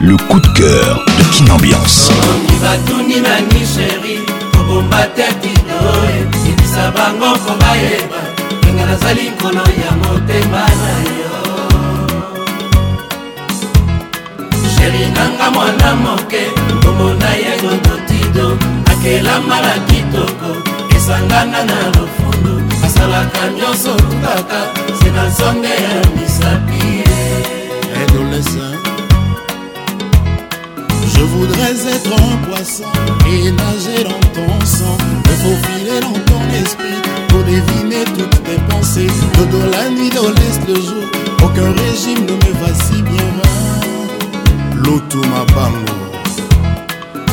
Le coup de cœur de Kinambiance. Oh, bango kobayeba ndenge nazali nkolo ya motema na ye elinanga mwana moke komona ye godotido akelama na kitoko esangana na lofundu asalaka nyonso kaka se na nzonge ya misapi Je voudrais être un poisson et nager dans ton sang, me faufiler dans ton esprit pour deviner toutes tes pensées. De dos, la nuit, de l'est, le jour, aucun régime ne me va si bien. lutu mabango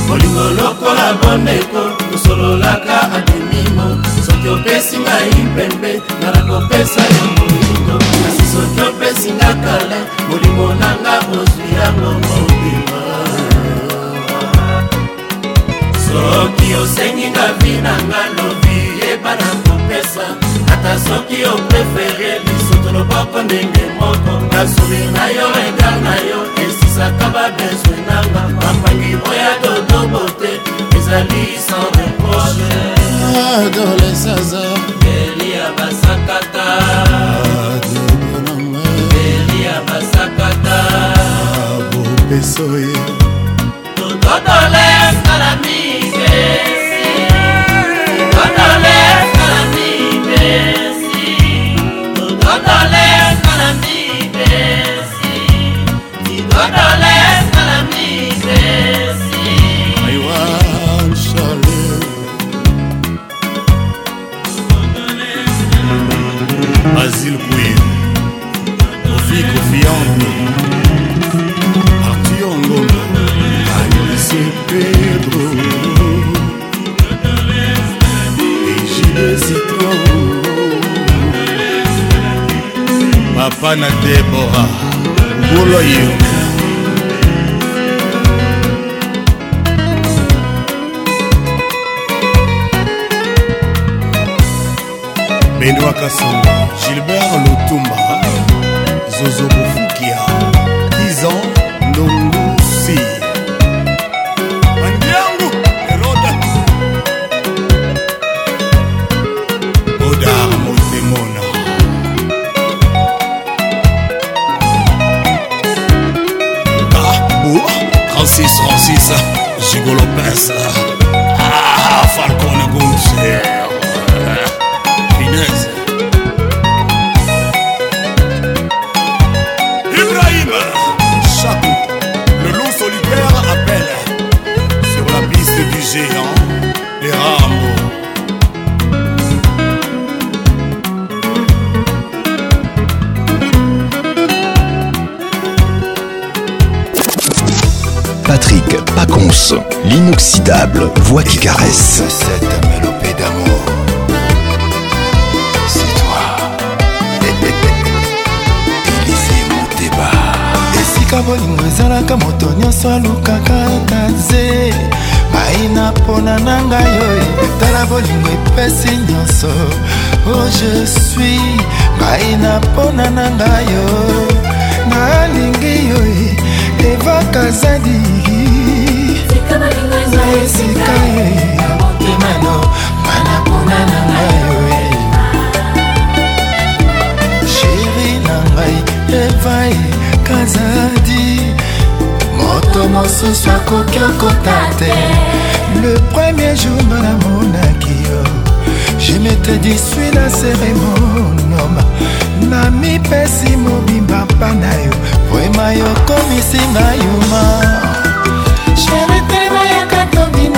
bolingo lokola bondeko tosololaka adimimo soki opesi ngai mpembe nakakopesa yo moindo kasi soki opesi nga kala molimo nanga ozwi yango mobima soki osengi nga vi nanga lobi yeba na kopesa ata soki oprefere biso toloboko ndenge moko nasuri na yo regar na yo ebikisaka babezwe nanga mapangi moya dodobo te ezali sans reproche ah, adolesaza beli ya basakata ah, beli ya basakata ah, bopesoye mwana debora ngolo yo benwakasonga gilbert lotumba inoxydable, voix qui caresse. Cette mélopée d'amour, c'est toi. Élysée Monteba. esika bolingo ezalaka moto nyonso alukaka ata ze maina mpona na ngai oyo etala bolingo epesi nyonso o oh, je suis maina mpona na ngai yo nalingi yo evakazadi na esika ye motemano bana mpona na ngai sheri na ngai evae kazadi moto mosusu akoki okota te le premier jour nga namonaki yo je mete disui na seremonoma na mipesi mobimba mpa na yo poema yokomisinga yuma Je veux te voir quand on dit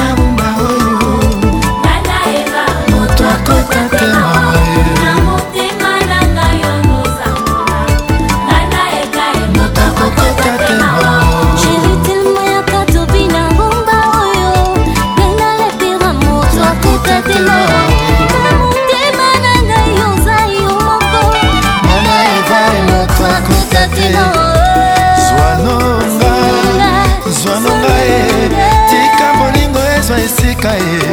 cair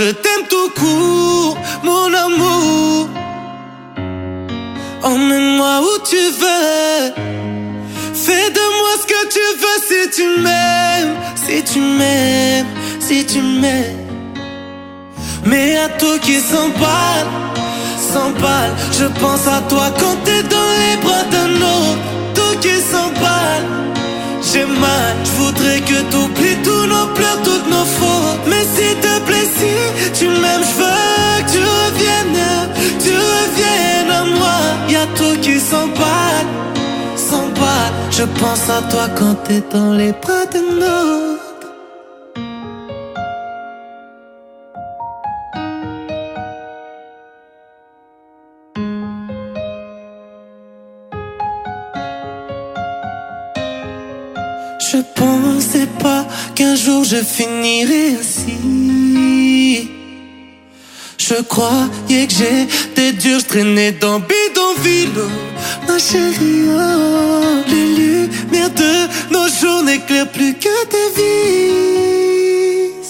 je t'aime tout court, mon amour. Emmène-moi où tu veux. Fais de moi ce que tu veux si tu m'aimes, si tu m'aimes, si tu m'aimes. Mais à toi qui s'emballe, s'emballe. Je pense à toi quand t'es dans les bras d'un autre. Tout qui s'emballe j'ai mal. Je voudrais que t'oublies tous nos pleurs, toutes nos fautes. Mais si te plaît, si tu m'aimes, je veux que tu reviennes, tu reviennes à moi. Y'a tout qui s'emballe, s'emballe. Je pense à toi quand t'es dans les bras traîner dans bidonville. Ma chérie, oh, les lumières de nos jours n'éclairent plus que tes vies.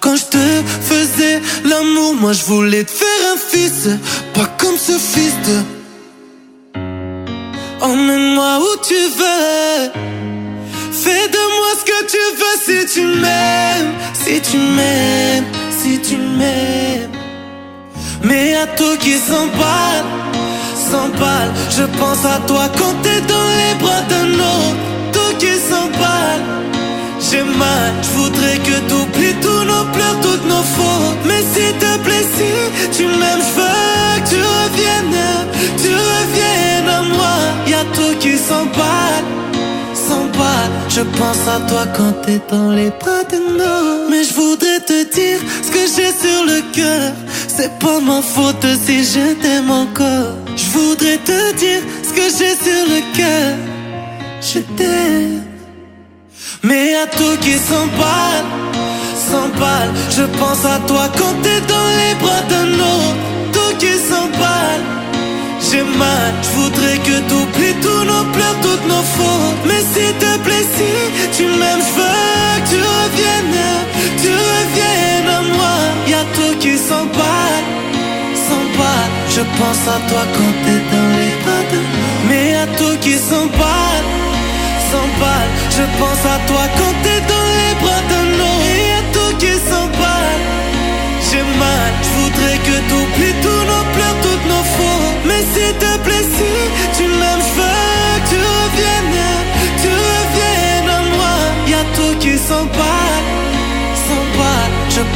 Quand je te faisais l'amour, moi je voulais S'emballe, s'emballe Je pense à toi quand t'es dans les bras d'un autre. Tout qui s'emballe, j'ai mal. Je voudrais que t'oublies tous nos pleurs, toutes nos fautes. Mais si plaît si tu m'aimes, je veux que tu reviennes, tu reviennes à moi. Y a tout qui s'emballe. Je pense à toi quand t'es dans les bras de autre Mais je voudrais te dire ce que j'ai sur le cœur. C'est pas ma faute si je t'aime encore. Je voudrais te dire ce que j'ai sur le cœur. Je t'aime. Mais à tout qui s'emballe, s'emballe. Je pense à toi quand t'es dans les bras d'un autre. Tout qui s'emballe, j'ai mal. Je voudrais que t'oublies tous nos pleurs, toutes nos fautes. Mais si te plaît, si tu m'aimes, je veux que tu reviennes, tu reviennes. Y'a y a tout qui s'emballe, s'emballe. Je pense à toi quand t'es dans les pattes, mais à tout qui s'emballe, s'emballe. Je pense à toi quand t'es dans les bras de l'eau et a tout qui s'emballe. J'ai mal, je voudrais que t'oublies tous nos pleurs, toutes nos fautes, mais si plaît blessé, tu m'aimes, je veux que tu reviennes, tu reviennes à moi. Y a tout qui s'emballe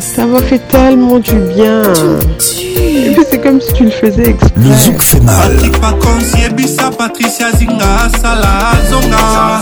Ça m'a fait tellement du bien. Et puis c'est comme si tu le faisais exprès. Le zouk fait mal. Patrick Pacons, Yebisa, Patricia Zinga, Salah, Zonga.